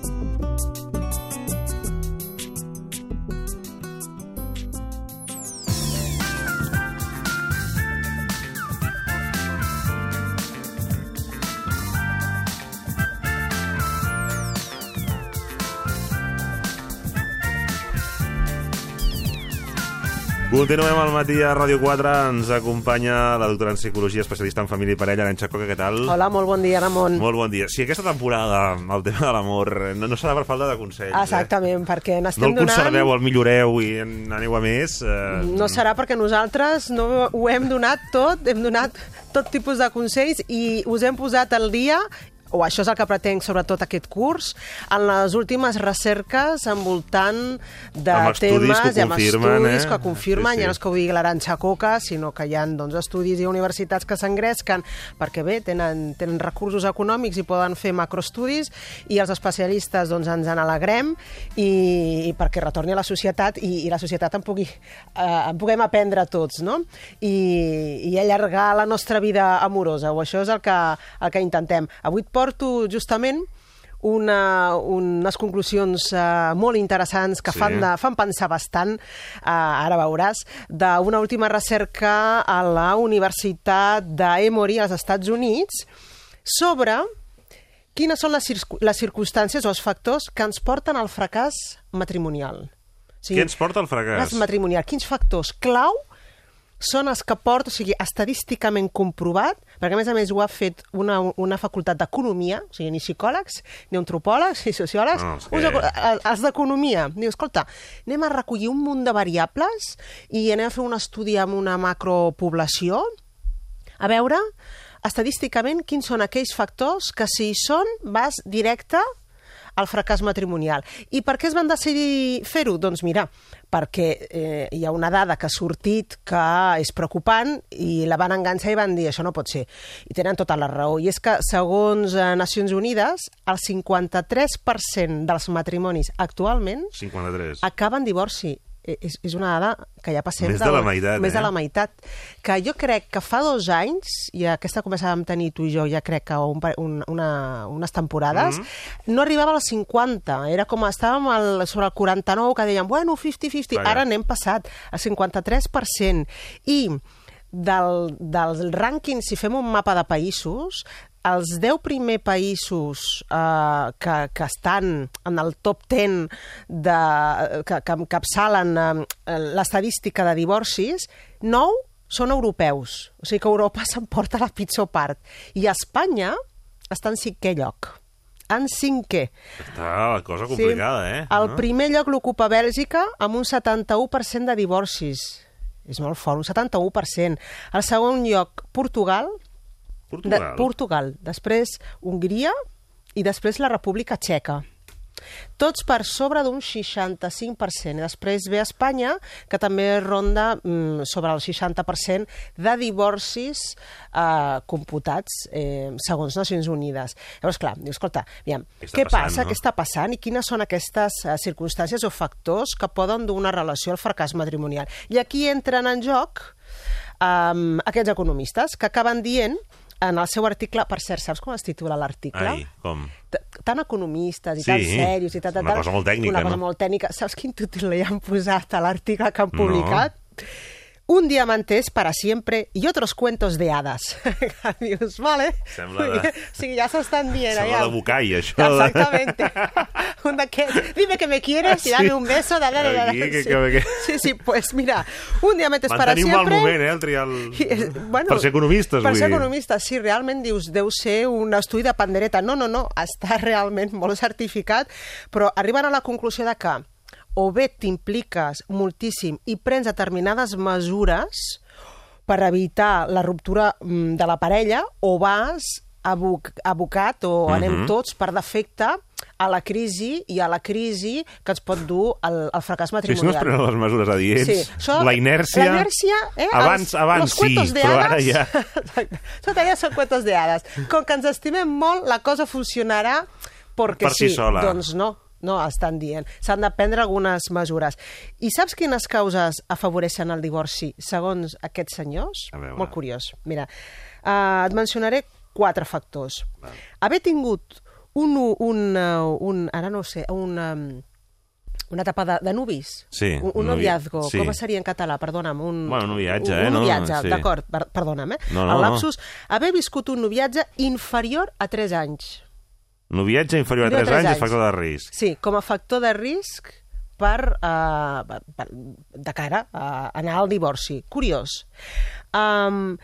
Continuem al matí a Ràdio 4. Ens acompanya la doctora en Psicologia, especialista en família i parella, Aranxa Coca. Què tal? Hola, molt bon dia, Ramon. Molt bon dia. Si aquesta temporada, el tema de l'amor, no, no serà per falta de consells. Exactament, eh? perquè No n'estem el donant... conserveu, el milloreu i en aneu a més. Eh... No serà perquè nosaltres no ho hem donat tot, hem donat tot tipus de consells i us hem posat al dia o això és el que pretenc sobretot aquest curs, en les últimes recerques envoltant de Amb estudis temes que ho i amb confirmen, estudis eh? que confirmen, Sí, sí. ja no és que ho digui l'Aranxa Coca, sinó que hi ha doncs, estudis i universitats que s'engresquen perquè bé, tenen, tenen recursos econòmics i poden fer macroestudis i els especialistes doncs, ens en alegrem i, i perquè retorni a la societat i, i la societat en, pugui, eh, en puguem aprendre tots, no? I, i allargar la nostra vida amorosa, o això és el que, el que intentem. Avui et porto justament una, unes conclusions uh, molt interessants que Sí. fan, de, fan pensar bastant, uh, ara veuràs, d'una última recerca a la Universitat d'Emory als Estats Units sobre quines són les, circu- les circumstàncies o els factors que ens porten al fracàs matrimonial. O Què ens porta al fracàs? fracàs matrimonial. Quins factors clau són els que porten, o sigui, estadísticament comprovat, perquè a més a més ho ha fet una, una facultat d'economia, o sigui, ni psicòlegs, ni antropòlegs, ni sociòlegs, No, és uns que- eco- eh, els d'economia. Diu, escolta, anem a recollir un munt de variables i anem a fer un estudi amb una macropoblació, a veure, estadísticament, quins són aquells factors que si hi són vas directe al fracàs matrimonial. I per què es van decidir fer-ho? Doncs mira, perquè eh, hi ha una dada que ha sortit que és preocupant i la van enganxar i van dir això no pot ser. I tenen tota la raó. I és que, segons eh, Nacions Unides, el 53% dels matrimonis actualment 53. acaben divorci. Eh, És, és una dada que ja passem... Més de la meitat, Més eh? de la meitat. Que jo crec que fa dos anys, i aquesta conversa vam tenir tu i jo, ja crec que un, un, una, unes temporades, Mhm. no arribava als 50. Era com estàvem al, sobre el 49, que dèiem, bueno, 50-50. Vaja. Ara n'hem passat al 53%. I del, del rànquing, si fem un mapa de països, els 10 primers països eh, que, que estan en el top 10 de, que, que encapçalen eh, l'estadística de divorcis, 9 són europeus. O sigui que Europa s'emporta la pitjor part. I Espanya està en cinquè lloc. En cinquè. Està la cosa complicada, eh? El No? primer lloc l'ocupa Bèlgica amb un 71% de divorcis. És molt fort, un 71%. El segon lloc, Portugal, Portugal. De, Portugal. Després Hongria i després la República Txeca. Tots per sobre d'un 65%. I després ve Espanya, que també ronda mm, sobre el 60% de divorcis eh, computats eh, segons Nacions Unides. Llavors, clar, dius, escolta, aviam, Què està què passant, passa, no? què està passant i quines són aquestes eh, circumstàncies o factors que poden dur una relació al fracàs matrimonial? I aquí entren en joc um, aquests economistes que acaben dient en el seu article, per cert, saps com es titula l'article? Ai, com? T- tan economistes i Sí, tan serios i tal, tal, una tal. cosa molt tècnica, Una cosa no? molt tècnica. Saps quin títol li han posat a l'article que han No. Un diamante es para siempre y otros cuentos de hadas. Dius, vale. Sembla de- O sigui, ja s'estan dient. Sembla allà. de Bucay, això. de- Exactamente. un d'aquests. Dime que me quieres y Sí. dame un beso. Da, da, da, da. Aquí, que- sí. que- que- sí, sí, pues mira, un diamante Van para tenir un siempre. mal moment, eh, el triar el... I, eh, bueno, per ser economistes, Per vull ser economistes, sí, realment dius, deu ser un estudi de pandereta. No, no, no, està realment molt certificat, però arriben a la conclusió de que o bé t'impliques moltíssim i prens determinades mesures per evitar la ruptura mm, de la parella o vas aboc abocat o anem Mhm. tots per defecte a la crisi i a la crisi que ens pot dur al, al fracàs Sí, si no matrimonial. es prenen les mesures adients, Sí, això- la inèrcia... La inèrcia, eh? Abans, els, abans los sí, de però ara ja... Tot allà són cuentos de hadas. Com que ens estimem molt, la cosa funcionarà perquè Per si sí. sola. Doncs no, no, estan dient. S'han de prendre algunes mesures. I saps quines causes afavoreixen el divorci, segons aquests senyors? A veure. Molt curiós. Mira, uh, et mencionaré quatre factors. Haver tingut un, un, uh, un, ara no sé, un, um, una etapa de, de nuvis. Sí, un, un novi- noviazgo. sí. Com seria en català? Perdona'm. Un, Bueno, noviatge, un, eh, Un no? noviatge, Sí. d'acord, per, perdona'm, eh? No, no, el no. lapsus, haver viscut un noviatge inferior a 3 anys. Noviatge inferior a Inferior 3 anys és factor de risc. Sí, com a factor de risc per, uh, per de cara a anar al divorci. Curiós. Um,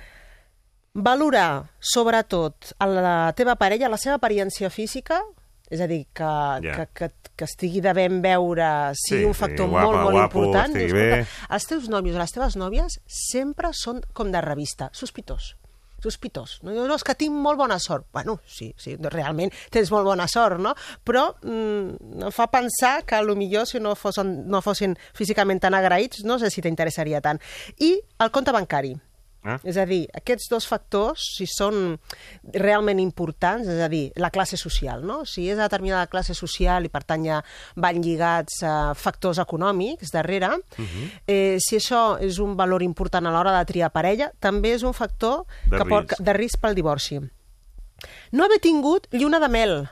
valorar, sobretot, a la teva parella, la seva apariència física, és a dir, que, Ja. que, que, que estigui de ben veure sigui Sí, un sí, factor guapa, molt, molt guapo, important. bé. escolta, els teus nòvios o les teves nòvies sempre són com de revista, sospitós sospitós. No, no, és que tinc molt bona sort. Bueno, sí, sí, realment tens molt bona sort, no? Però mm, em fa pensar que a lo millor si no fossin, no fossin físicament tan agraïts, no sé si t'interessaria tant. I el compte bancari. Ah. És a dir, aquests dos factors, si són realment importants, és a dir, la classe social, no? Si és de determinada classe social i per tant ja van lligats a factors econòmics darrere, eh, si això és un valor important a l'hora de triar parella, també és un factor De que risc. de risc pel divorci. No haver tingut lluna de mel.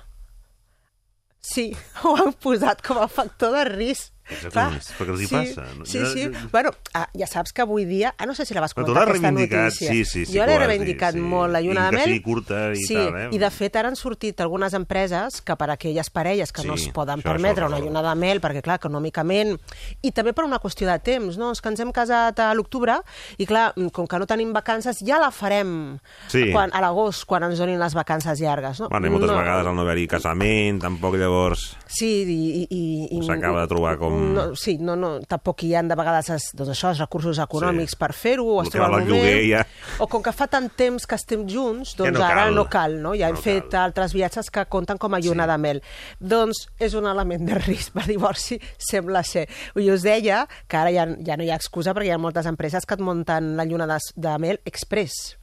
Sí, ho han posat com a factor de risc. Els Clar, economistes, però què els hi sí, passa? No, Sí, sí. Bueno, ah, ja saps que avui dia... Ah, no sé si la vas comentar, aquesta notícia. sí, sí, sí Jo l'he reivindicat sí. molt, la lluna I que curta i sí, tal, eh? i de fet ara han sortit algunes empreses que per a aquelles parelles que no Sí, es poden això, permetre això, una això. lluna de mel, perquè clar, econòmicament, i també per una qüestió de temps, no? És que ens hem casat a l'octubre i clar, com que no tenim vacances, ja la farem Sí. quan, a l'agost, quan ens donin les vacances llargues. No? Bueno, i moltes no. vegades al no haver-hi casament, tampoc llavors Sí, i... i, i, i s'acaba de trobar com... no, sí, no, no, tampoc hi han de vegades es, doncs això, els recursos econòmics Sí. per fer-ho, o El es que troba val el el moment, lloguer, ja. o com que fa tant temps que estem junts, doncs no ara cal. no cal, no? Ja hem No fet altres viatges que compten com a lluna de mel. Doncs és un element de risc per divorci, sembla ser. I us deia que ara ja, ja no hi ha excusa perquè hi ha moltes empreses que et munten la lluna de, de mel express.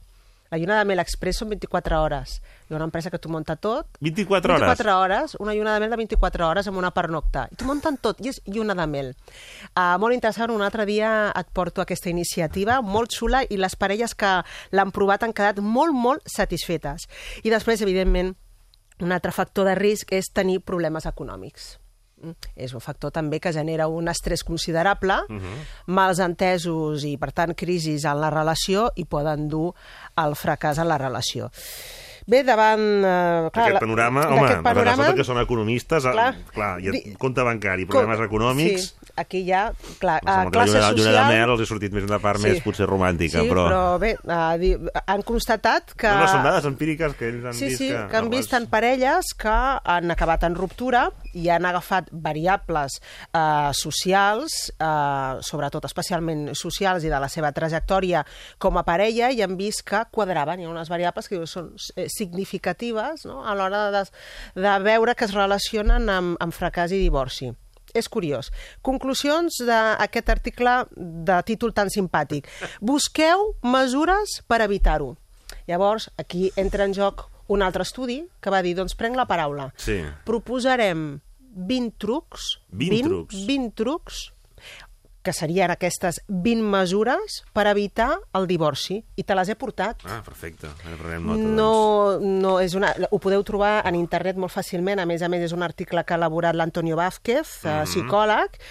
La lluna de mel express són 24 hores. Hi ha una empresa que t'ho munta tot. 24 hores? 24 hores, una lluna de mel de 24 hores amb una pernocta. I t'ho munten tot, i és lluna de mel. Uh, molt interessant, un altre dia et porto aquesta iniciativa, molt xula, i les parelles que l'han provat han quedat molt, molt satisfetes. I després, evidentment, un altre factor de risc és tenir problemes econòmics. Mm, És un factor també que genera un estrès considerable, mals entesos i, per tant, crisis en la relació i poden dur al fracàs en la relació. Bé, davant... Eh, clar, Aquest la- panorama, d'aquest home, panorama, resulta que són economistes, clar, clar, hi ha di- compte bancari, com- problemes econòmics... Sí, aquí hi ha, clar, a la classe la lluna de social... mel els ha sortit més una part més potser romàntica, sí, però... però bé, uh, di, han constatat que... No, no, són dades empíriques que ells han sí, vist sí, que... que han vist en parelles que han acabat en ruptura i han agafat variables eh, socials, eh, sobretot especialment socials i de la seva trajectòria com a parella, i han vist que quadraven. Hi ha unes variables que són eh, significatives no? a l'hora de, de veure que es relacionen amb, amb fracàs i divorci és curiós. Conclusions d'aquest article de títol tan simpàtic. Busqueu mesures per evitar-ho. Llavors, aquí entra en joc un altre estudi que va dir, doncs prenc la paraula. Sí. Proposarem 20 trucs, 20 trucs. 20 trucs que serien aquestes 20 mesures per evitar el divorci. I te les he portat. Ah, perfecte. Prenem nota, doncs. No, no és una, ho podeu trobar en internet molt fàcilment. A més a més, és un article que ha elaborat l'Antonio Vázquez, mm. -hmm. psicòleg.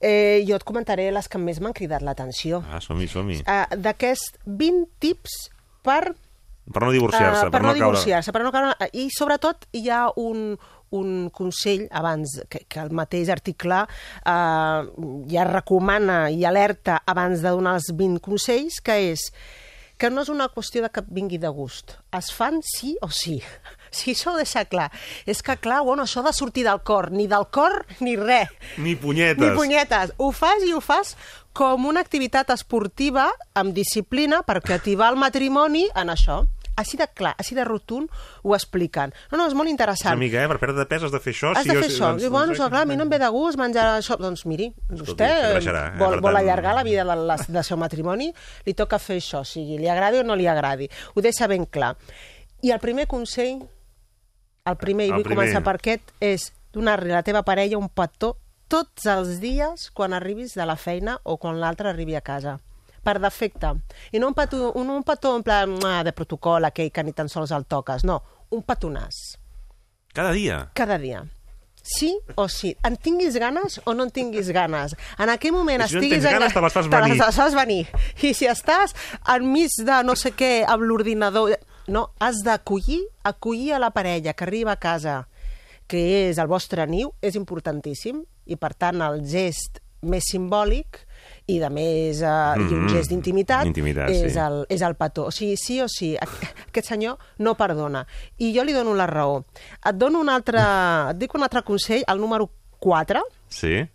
Eh, jo et comentaré les que més m'han cridat l'atenció. Ah, som-hi, som-hi. Uh, D'aquests 20 tips per Per no divorciar-se, Eh, per, per no, no divorciar-se, per no caure... I sobretot hi ha un, un consell abans que, que el mateix article eh, ja recomana i alerta abans de donar els 20 consells, que és que no és una qüestió de que vingui de gust. Es fan sí o sí. Si això ho deixa clar. És que, clar, bueno, això de sortir del cor, ni del cor ni res. Ni punyetes. Ni punyetes. Ho fas i ho fas com una activitat esportiva amb disciplina per cativar el matrimoni en això. Així de clar, així de rotund ho expliquen. No, no, és molt interessant. una mica, eh? Per perdre de pes has de fer això. Has sí de fer sí, això. doncs- Diu, bueno, doncs- clar, a mi no em ve de gust menjar això. Doncs miri, vostè t'engreixarà, eh? vol, vol allargar la vida del, del seu matrimoni, li toca fer això, sigui, li agradi o no li agradi. Ho deixa ben clar. I el primer consell, el primer, i El vull primer. començar per aquest, és donar-li a la teva parella un petó tots els dies quan arribis de la feina o quan l'altre arribi a casa per defecte. I no un petó, un, un petó en plan ah, de protocol, aquell que ni tan sols el toques. No, un petonàs Cada dia. cada dia. Sí o sí. En tinguis ganes o no en tinguis ganes. En aquell moment I si no en estiguis... tens ganes, enga- te les fas te venir. les fas venir. I si estàs enmig de no sé què, amb l'ordinador... No, has d'acollir acollir a la parella que arriba a casa, que és el vostre niu, és importantíssim, i per tant el gest més simbòlic i de més eh, i un Mhm. gest d'intimitat Intimitat, és, sí. el, és el petó. O sigui, sí o sí, aqu- aquest senyor no perdona. I jo li dono la raó. Et dono un altre, et dic un altre consell, el número 4, Sí?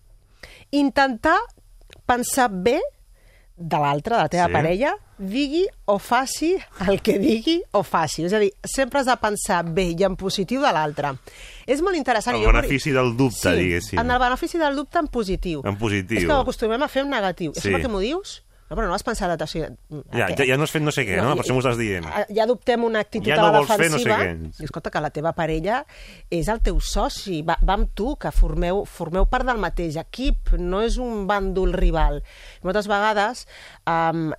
intentar pensar bé de l'altre, de la teva Sí. parella, digui o faci el que digui o faci. És a dir, sempre has de pensar bé i en positiu de l'altre. És molt interessant. El Jo benefici del dubte, diguéssim. En el benefici del dubte en positiu. En positiu. És que ho acostumem a fer en negatiu. Sí. Això per què m'ho dius? No, però no has pensat... O sigui, Ja, ja, ja no has fet no sé què, no? Per això m'ho estàs dient. ja, adoptem una actitud Ja a la no vols fer no sé defensiva. què. I escolta, que la teva parella és el teu soci, va, va amb tu, que formeu, formeu part del mateix equip, no és un bàndol rival. Moltes vegades um,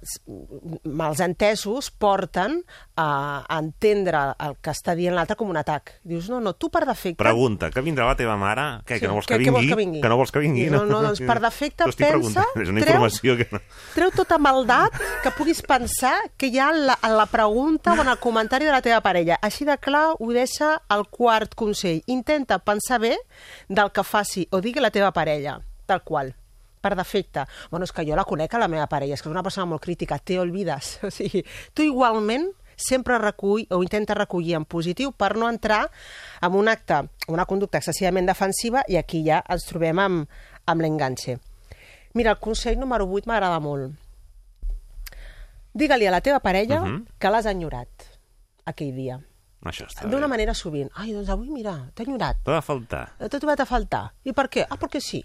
mals entesos porten a, a entendre el que està dient l'altre com un atac. Dius, no, no, tu per defecte... Pregunta, que vindrà la teva mare? Què, Sí, que no vols què- que què vols vingui? que vingui? Que no vols que vingui? No, no, doncs per defecte pensa. És una treu- informació que no... Treu tota maldat que puguis pensar que hi ha en la, en la pregunta o en el comentari de la teva parella. Així de clar ho deixa el quart consell. Intenta pensar bé del que faci o digui la teva parella, tal qual per defecte. Bueno, és que jo la conec a la meva parella, és que és una persona molt crítica, te olvides. O sigui, tu igualment sempre recull o intenta recollir en positiu per no entrar en un acte, una conducta excessivament defensiva i aquí ja ens trobem amb, amb l'enganxe. Mira, el consell número 8 m'agrada molt. Digue-li a la teva parella Mhm. que l'has enyorat aquell dia. Això està D'una manera sovint. Ai, doncs avui, mira, t'he enyorat. T'ha de faltar. T'he trobat a faltar. I per què? Ah, perquè sí.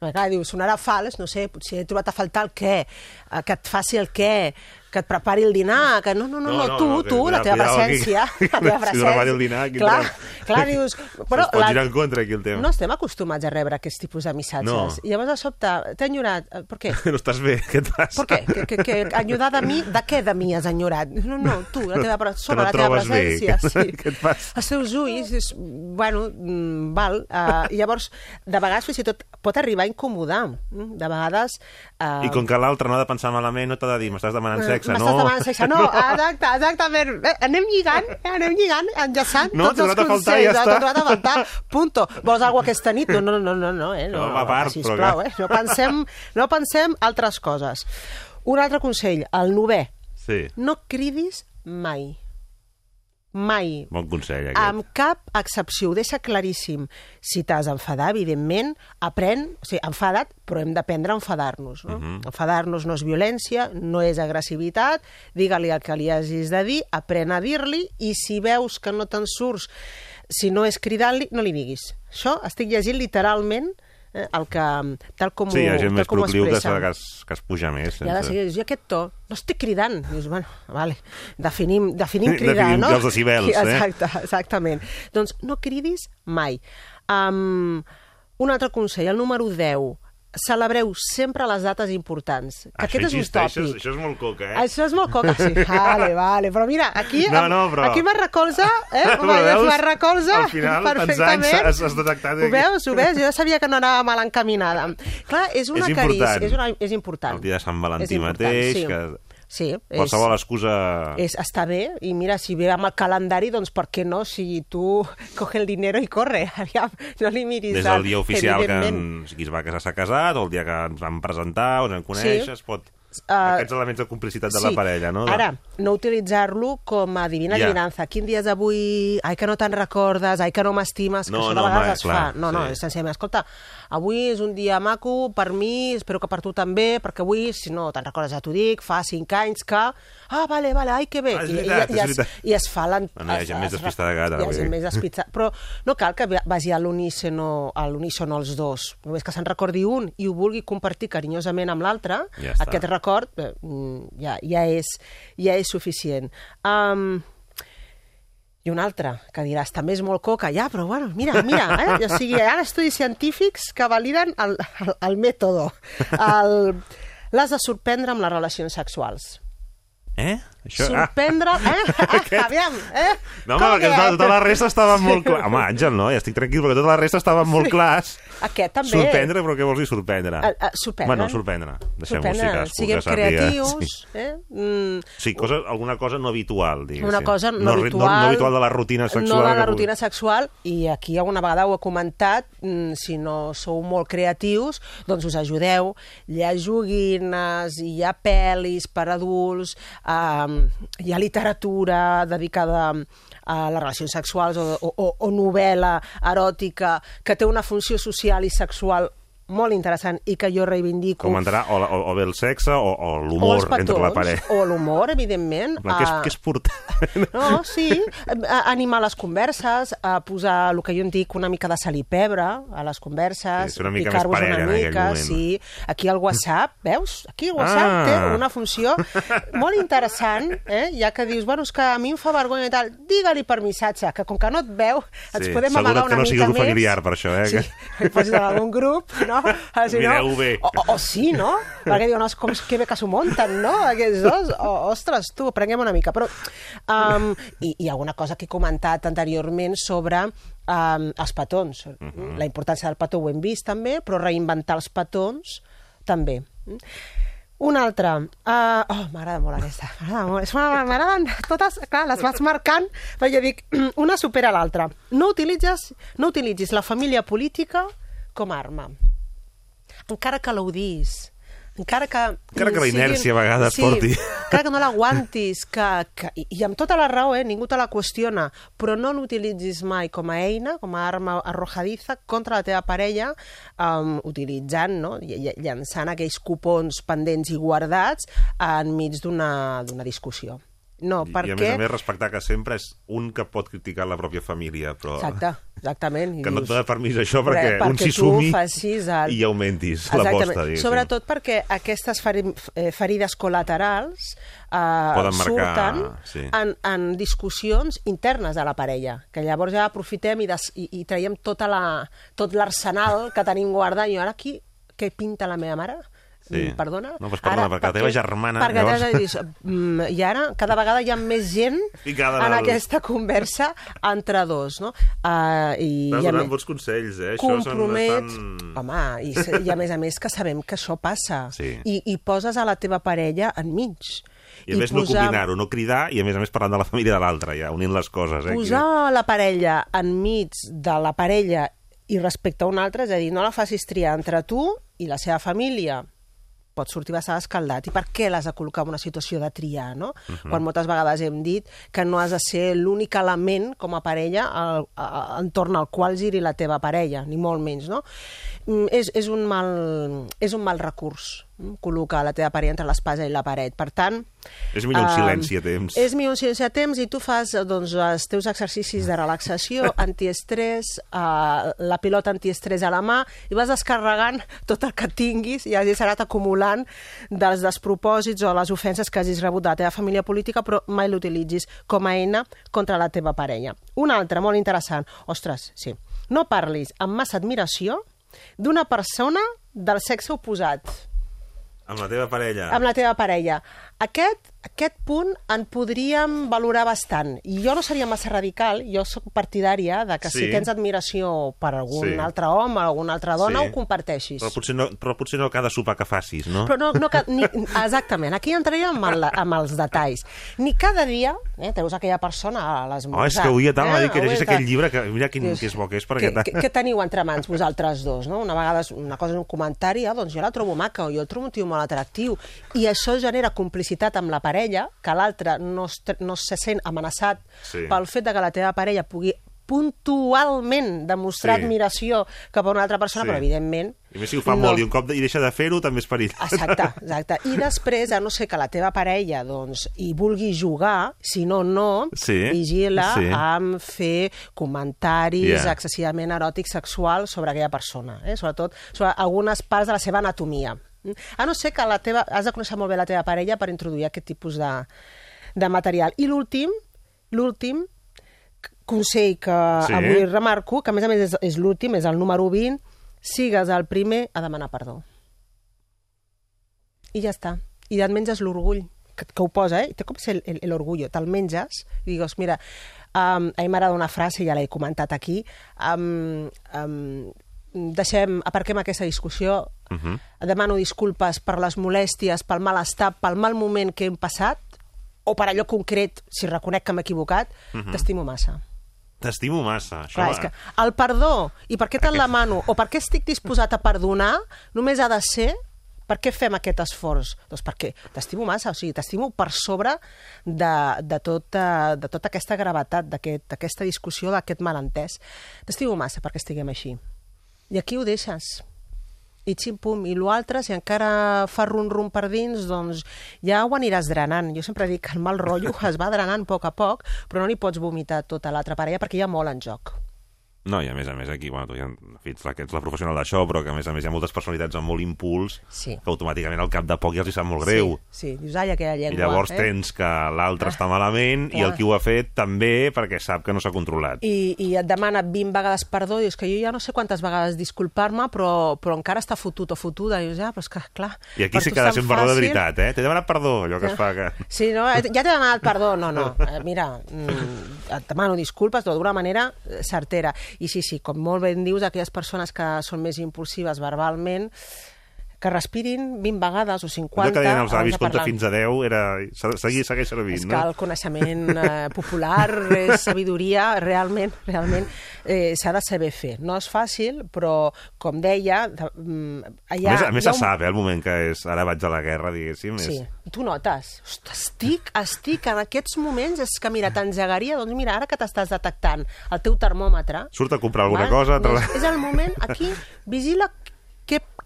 Perquè, clar, diu, sonarà fals, no sé, potser he trobat a faltar el què, eh, que et faci el què, que et prepari el dinar, que no, no, no, No, no, no, tu, no, tu, la teva cuidado aquí. presència, la teva Si presència. prepari el dinar, aquí clar, entrarem. clar, dius... Però es pot girar en contra, aquí, el tema. No estem acostumats a rebre aquests tipus de missatges. No. I llavors, de sobte, t'he enyorat. eh, Per què? No estàs bé, què et passa? Per què? Que, que, que enyorar de mi? De què de mi has enyorat? No, no, tu, la teva, Que sobre no la teva trobes bé. presència. Sí. Què et passa? Els teus ulls, és, bueno, mm, val. Uh, llavors, de vegades fins i tot pot arribar a incomodar. Mm, De vegades... Uh, I com que l'altre no ha de pensar malament, no t'ha de dir, m'estàs demanant sexe, no? M'estàs demanant sexe. No, exacte, exactament. Eh, anem lligant, eh, anem lligant, enllaçant No, tots els a faltar, consells. ja no, està. T'he trobat a faltar, punto. Vols alguna aquesta nit? No, no, no, no, no, eh? no, No, va a part, sisplau, eh? No pensem, no pensem altres coses. Un altre consell, el novè. Sí. No cridis mai. Mai. Bon consell, aquest. Amb cap excepció, ho deixa claríssim. Si t'has d'enfadar, evidentment, aprèn, o sigui, enfada't, però hem d'aprendre a enfadar-nos. No? Mhm. Enfadar-nos no és violència, no és agressivitat, digue-li el que li hagis de dir, aprèn a dir-li, i si veus que no te'n surts, si no és cridant-li, no li diguis. Això estic llegint literalment eh, el que, tal com Sí, hi ha ho, gent tal més com ho procliu que, expressa. que, es, que es puja més. I sense- seguir, dius, i aquest to, no estic cridant. Dius, bueno, vale, definim, definim cridar, Definim no? els decibels, eh? Exacte, exactament. Doncs no cridis mai. Um, un altre consell, el número 10. Celebreu sempre les dates importants. Que Això aquest és un existeix, tòpic. Això, això és molt coca, eh? Això és molt coca, sí. Vale, vale. Però mira, aquí, No, no, però- aquí me recolza, eh? Me, recolza Al final, perfectament. anys has- has detectat Ho veus, ho veus? Jo ja sabia que no anava mal encaminada. Clar, és una És carícia. És, una, és important. El dia de Sant És Valentí mateix, sí. que Sí, és, qualsevol excusa... és, està bé, i mira, si ve amb el calendari, doncs per què no? Si tu coge el dinero i corre, aviam, no li miris Des del dia oficial que en, si qui es va casar s'ha casat, o el dia que ens vam presentar, o ens en coneixes, Sí. pot... Uh, Aquests elements de complicitat de sí. la parella, no? Ara, no utilitzar-lo com a divina Ja. adivinança. Quin dia és avui? Ai, que no te'n recordes? Ai, que no m'estimes? Que No, això no, de vegades home, es clar, fa. No, no, sí. és senzillament. Escolta, avui és un dia maco per mi, espero que per tu també, perquè avui, si no te'n recordes, ja t'ho dic, fa cinc anys que... Ah, vale, vale, ai, que bé. Ah, I, veritat, i, és i, es. I es fa. Bueno, hi ha gent més es- despistada que altra, Hi ha gent més despistada. Però no cal que vagi a l'unísono els dos. Només que se'n recordi un i ho vulgui compartir carinyosament amb l'altre, Ja està. aquest record eh, mm, ja, ja, és, ja és suficient. Um, i un altre, que diràs, també és molt coca. Ja, però bueno, mira, mira, eh? O sigui, hi ha estudis científics que validen el, el, el mètode. L'has de sorprendre amb les relacions sexuals. Eh? Això... Sorprendre... Eh? Ah, aviam, eh? No, home, perquè que- tota, tota la resta estava molt clar. Home, Àngel, no? Ja estic tranquil, perquè tota la resta estaven molt clars. Aquest també. Sorprendre, però què vols dir sorprendre? A, a, sorprendre. Bueno, sorprendre. Deixem-ho sorprendre. si cadascú Siguem que creatius. Sí. Eh? Mm, Sí, cosa, alguna cosa no habitual, diguéssim. una cosa no, no, habitual. No, no habitual de la rutina sexual. No de que la pugui- rutina sexual, i aquí alguna vegada ho he comentat, mm, si no sou molt creatius, doncs us ajudeu. Hi ha joguines, hi ha pel·lis per adults, um, hi ha literatura dedicada a les relacions sexuals o, o, o, novel·la eròtica que té una funció social i sexual molt interessant i que jo reivindico. Com entrarà o, o, o bé el sexe o, o l'humor entre la parella. o l'humor, evidentment. En plan, Què és, què és portar? no, sí, a- animar les converses, a posar el que jo en dic una mica de sal i pebre a les converses, Sí, una mica més parella una en mica, moment. sí. Aquí el WhatsApp, veus? Aquí el WhatsApp Ah. té una funció molt interessant, eh? ja que dius, bueno, és que a mi em fa vergonya i tal, digue-li per missatge, que com que no et veu, ens Sí, podem amagar que una no sigui mica grup més. familiar, per això, eh, Sí, que- posis en algun grup, no? Ah, si no Mireu bé. o, o, o sí, no? Perquè diuen, "Os- com, que bé que s'ho munten, no? Aquests dos. O, ostres, tu, prenguem una mica. Però, um, i, i alguna cosa que he comentat anteriorment sobre um, els petons. Mhm. La importància del petó ho hem vist també, però reinventar els petons també. Una altra. Uh, oh, m'agrada molt aquesta. M'agraden totes, clar, les vas marcant, perquè dic, una supera l'altra. No utilitzes, no utilitzis la família política com a arma. Encara que l'odis, encara que... Encara que la inèrcia a vegades sí, porti. encara que no l'aguantis, que, que, i, amb tota la raó, eh, ningú te la qüestiona, però no l'utilitzis mai com a eina, com a arma arrojadiza contra la teva parella, um, utilitzant, no, ll- ll- llançant aquells cupons pendents i guardats enmig d'una d'una discussió. No, I, perquè... I a més a més respectar que sempre és un que pot criticar la pròpia família, però Exacte, exactament. I que no et dius, dona permís això Re, perquè, un s'hi sumi facis el... i augmentis l'aposta. Sobretot perquè aquestes eh, ferides col·laterals eh, Poden marcar- surten sí. en, en discussions internes de la parella, que llavors ja aprofitem i, des, i, i traiem tota la, tot l'arsenal que tenim guardat i ara aquí què pinta la meva mare? Sí. Mm, Perdona? No, doncs perdona, perquè la teva germana, Perquè llavors- dius, mm, I ara cada vegada hi ha més gent Ficada en el- aquesta conversa entre dos, no? Uh, i, Estàs i donant més- bons consells, eh? Això compromets... bastant... Home, i, i a més a més que sabem que això passa. Sí. I, I poses a la teva parella enmig. I a més no combinar-ho, no cridar i a més a més parlant de la família de l'altre, ja, unint les coses. Eh? Posar la parella enmig de la parella i respecte a un altre, és a dir, no la facis triar entre tu i la seva família. Pot sortir bastant escaldat. I per què l'has de col·locar en una situació de triar, no? Mhm. Quan moltes vegades hem dit que no has de ser l'únic element com a parella al, a, entorn al qual giri la teva parella, ni molt menys, no? Mm, És, és, un, mal, és un mal recurs col·locar la teva parella entre l'espasa i la paret. Per tant... És millor un eh, silenci a temps. És millor un silenci a temps i tu fas doncs, els teus exercicis de relaxació, antiestrès, eh, la pilota antiestrès a la mà i vas descarregant tot el que tinguis i hagis anat acumulant dels despropòsits o les ofenses que hagis rebut de la teva família política però mai l'utilitzis com a eina contra la teva parella. Un altre, molt interessant. Ostres, sí. No parlis amb massa admiració d'una persona del sexe oposat Amb la teva parella. amb la teva parella. Aquest, aquest punt en podríem valorar bastant. I jo no seria massa radical, jo sóc partidària de que sí. Si tens admiració per algun Sí. altre home o alguna altra dona, Sí. ho comparteixis. Però potser, no, però potser no cada sopar que facis, no? Però no, no, ni, exactament, aquí entraria amb, el, amb els detalls. Ni cada dia, eh, treus aquella persona a l'esmorzar. Oh, és que avui a tal m'ha dit que llegís tal. aquell llibre, que mira quin, Dius, que és bo que és, Què, perquè... què, què teniu entre mans vosaltres dos? No? Una vegada una cosa és un comentari, ah, doncs jo la trobo maca o jo el trobo un tio molt atractiu. I això genera complicitat amb la parella, que l'altre no, es, no se sent amenaçat Sí. pel fet de que la teva parella pugui puntualment demostrar Sí. admiració cap a una altra persona, Sí. però evidentment I més, si ho fa no. molt i un cop de, i deixa de fer-ho, també és perill. Exacte, exacte. I després, a no ser que la teva parella doncs, hi vulgui jugar, si no, no, Sí, vigila sí. amb fer comentaris Yeah. excessivament eròtics sexuals sobre aquella persona, eh? sobretot sobre algunes parts de la seva anatomia. A no ser que la teva, has de conèixer molt bé la teva parella per introduir aquest tipus de, de material. I l'últim, l'últim consell que Sí. avui remarco, que a més a més és, és l'últim, és el número 20, sigues el primer a demanar perdó. I ja està. I et menges l'orgull, que, que ho posa, eh? Té com ser el, el orgullo. Te'l menges i digues, mira, um, a mi m'agrada una frase, ja l'he comentat aquí, um, um, deixem, aparquem aquesta discussió, Uh -huh. demano disculpes per les molèsties, pel malestar, pel mal moment que hem passat, o per allò concret, si reconec que m'he equivocat, Mhm. t'estimo massa. T'estimo massa. Això, Clar, és que el perdó, i per què te'l demano, o per què estic disposat a perdonar, només ha de ser per què fem aquest esforç? Doncs perquè t'estimo massa, o sigui, t'estimo per sobre de, de, tota, de tota aquesta gravetat, d'aquest- d'aquesta discussió, d'aquest malentès. T'estimo massa perquè estiguem així. I aquí ho deixes. I xim-pum. I l'altre, si encara fa rum-rum per dins, doncs ja ho aniràs drenant. Jo sempre dic que el mal rotllo es va drenant a poc a poc, però no li pots vomitar tota l'altra parella perquè hi ha molt en joc. No, i a més a més aquí, bueno, tu ja, en fi, ets la, que ets la professional d'això, però que a més a més hi ha moltes personalitats amb molt impuls Sí. que automàticament al cap de poc ja els hi sap molt greu. Sí, sí. dius, ai, aquella I llengua. llavors eh? tens que l'altre està malament i clar. el qui ho ha fet també perquè sap que no s'ha controlat. I, i et demana 20 vegades perdó, dius que jo ja no sé quantes vegades disculpar-me, però, però encara està fotut o fotuda. I dius, ja, però és que, clar... I aquí sí que ha de ser un perdó de fàcil. veritat, eh? T'he demanat perdó, allò que es fa que... Sí, no? Eh, Ja t'he demanat perdó. No, no. Eh, mira, mm, et demano disculpes, però d'una manera eh, certera. I sí, sí, com molt ben dius, aquelles persones que són més impulsives verbalment, que respirin 20 vegades o 50 Allò que deien els avis, compta fins a 10, era... Seguir, segueix servint, És que no? el coneixement eh, popular, és sabidoria, realment, realment eh, s'ha de saber fer. No és fàcil, però, com deia, de, mm, hi a més, a més se sap, eh, el moment que és ara vaig a la guerra, diguéssim. Sí, És... tu notes. Hosta, estic, estic en aquests moments, és que mira, t'engegaria, doncs mira, ara que t'estàs detectant el teu termòmetre... Surt a comprar alguna val? cosa... Doncs és el moment, aquí, vigila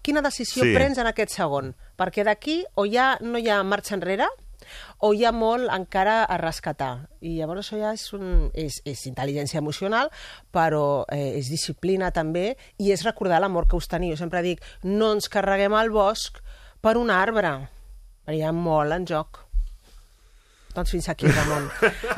quina decisió Sí. prens en aquest segon. Perquè d'aquí o ja no hi ha marxa enrere o hi ha molt encara a rescatar. I llavors això ja és, un, és, és intel·ligència emocional, però eh, és disciplina també i és recordar l'amor que us teniu. Jo sempre dic, no ens carreguem al bosc per un arbre, perquè hi ha molt en joc. Doncs fins aquí, Ramon.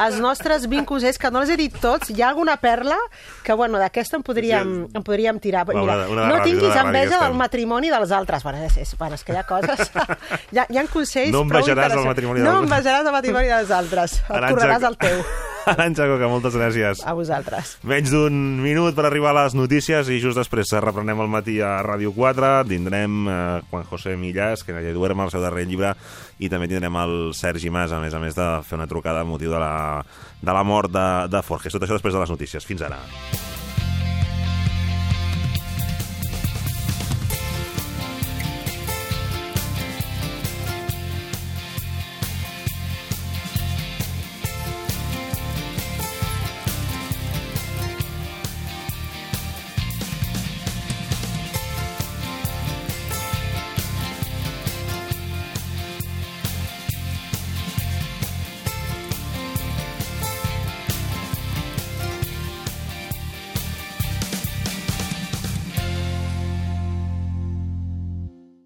Els nostres vincos és que no els he dit tots. Hi ha alguna perla que, bueno, d'aquesta en podríem, en podríem tirar. Mira, una una no ràdio, tinguis enveja del estem. matrimoni dels altres. Bueno, és, és, bueno, és que hi ha coses... hi, ha, hi ha consells No envejaràs el matrimoni No dels- envejaràs el matrimoni dels altres. Et correràs el teu. Arantxa Coca, moltes gràcies. A vosaltres. Menys d'un minut per arribar a les notícies i just després reprenem el matí a Ràdio 4. Tindrem eh, Juan José Millás, que ja duerma el seu darrer llibre, i també tindrem el Sergi Mas, a més a més de fer una trucada amb motiu de la, de la mort de, de Forges. Tot això després de les notícies. Fins ara.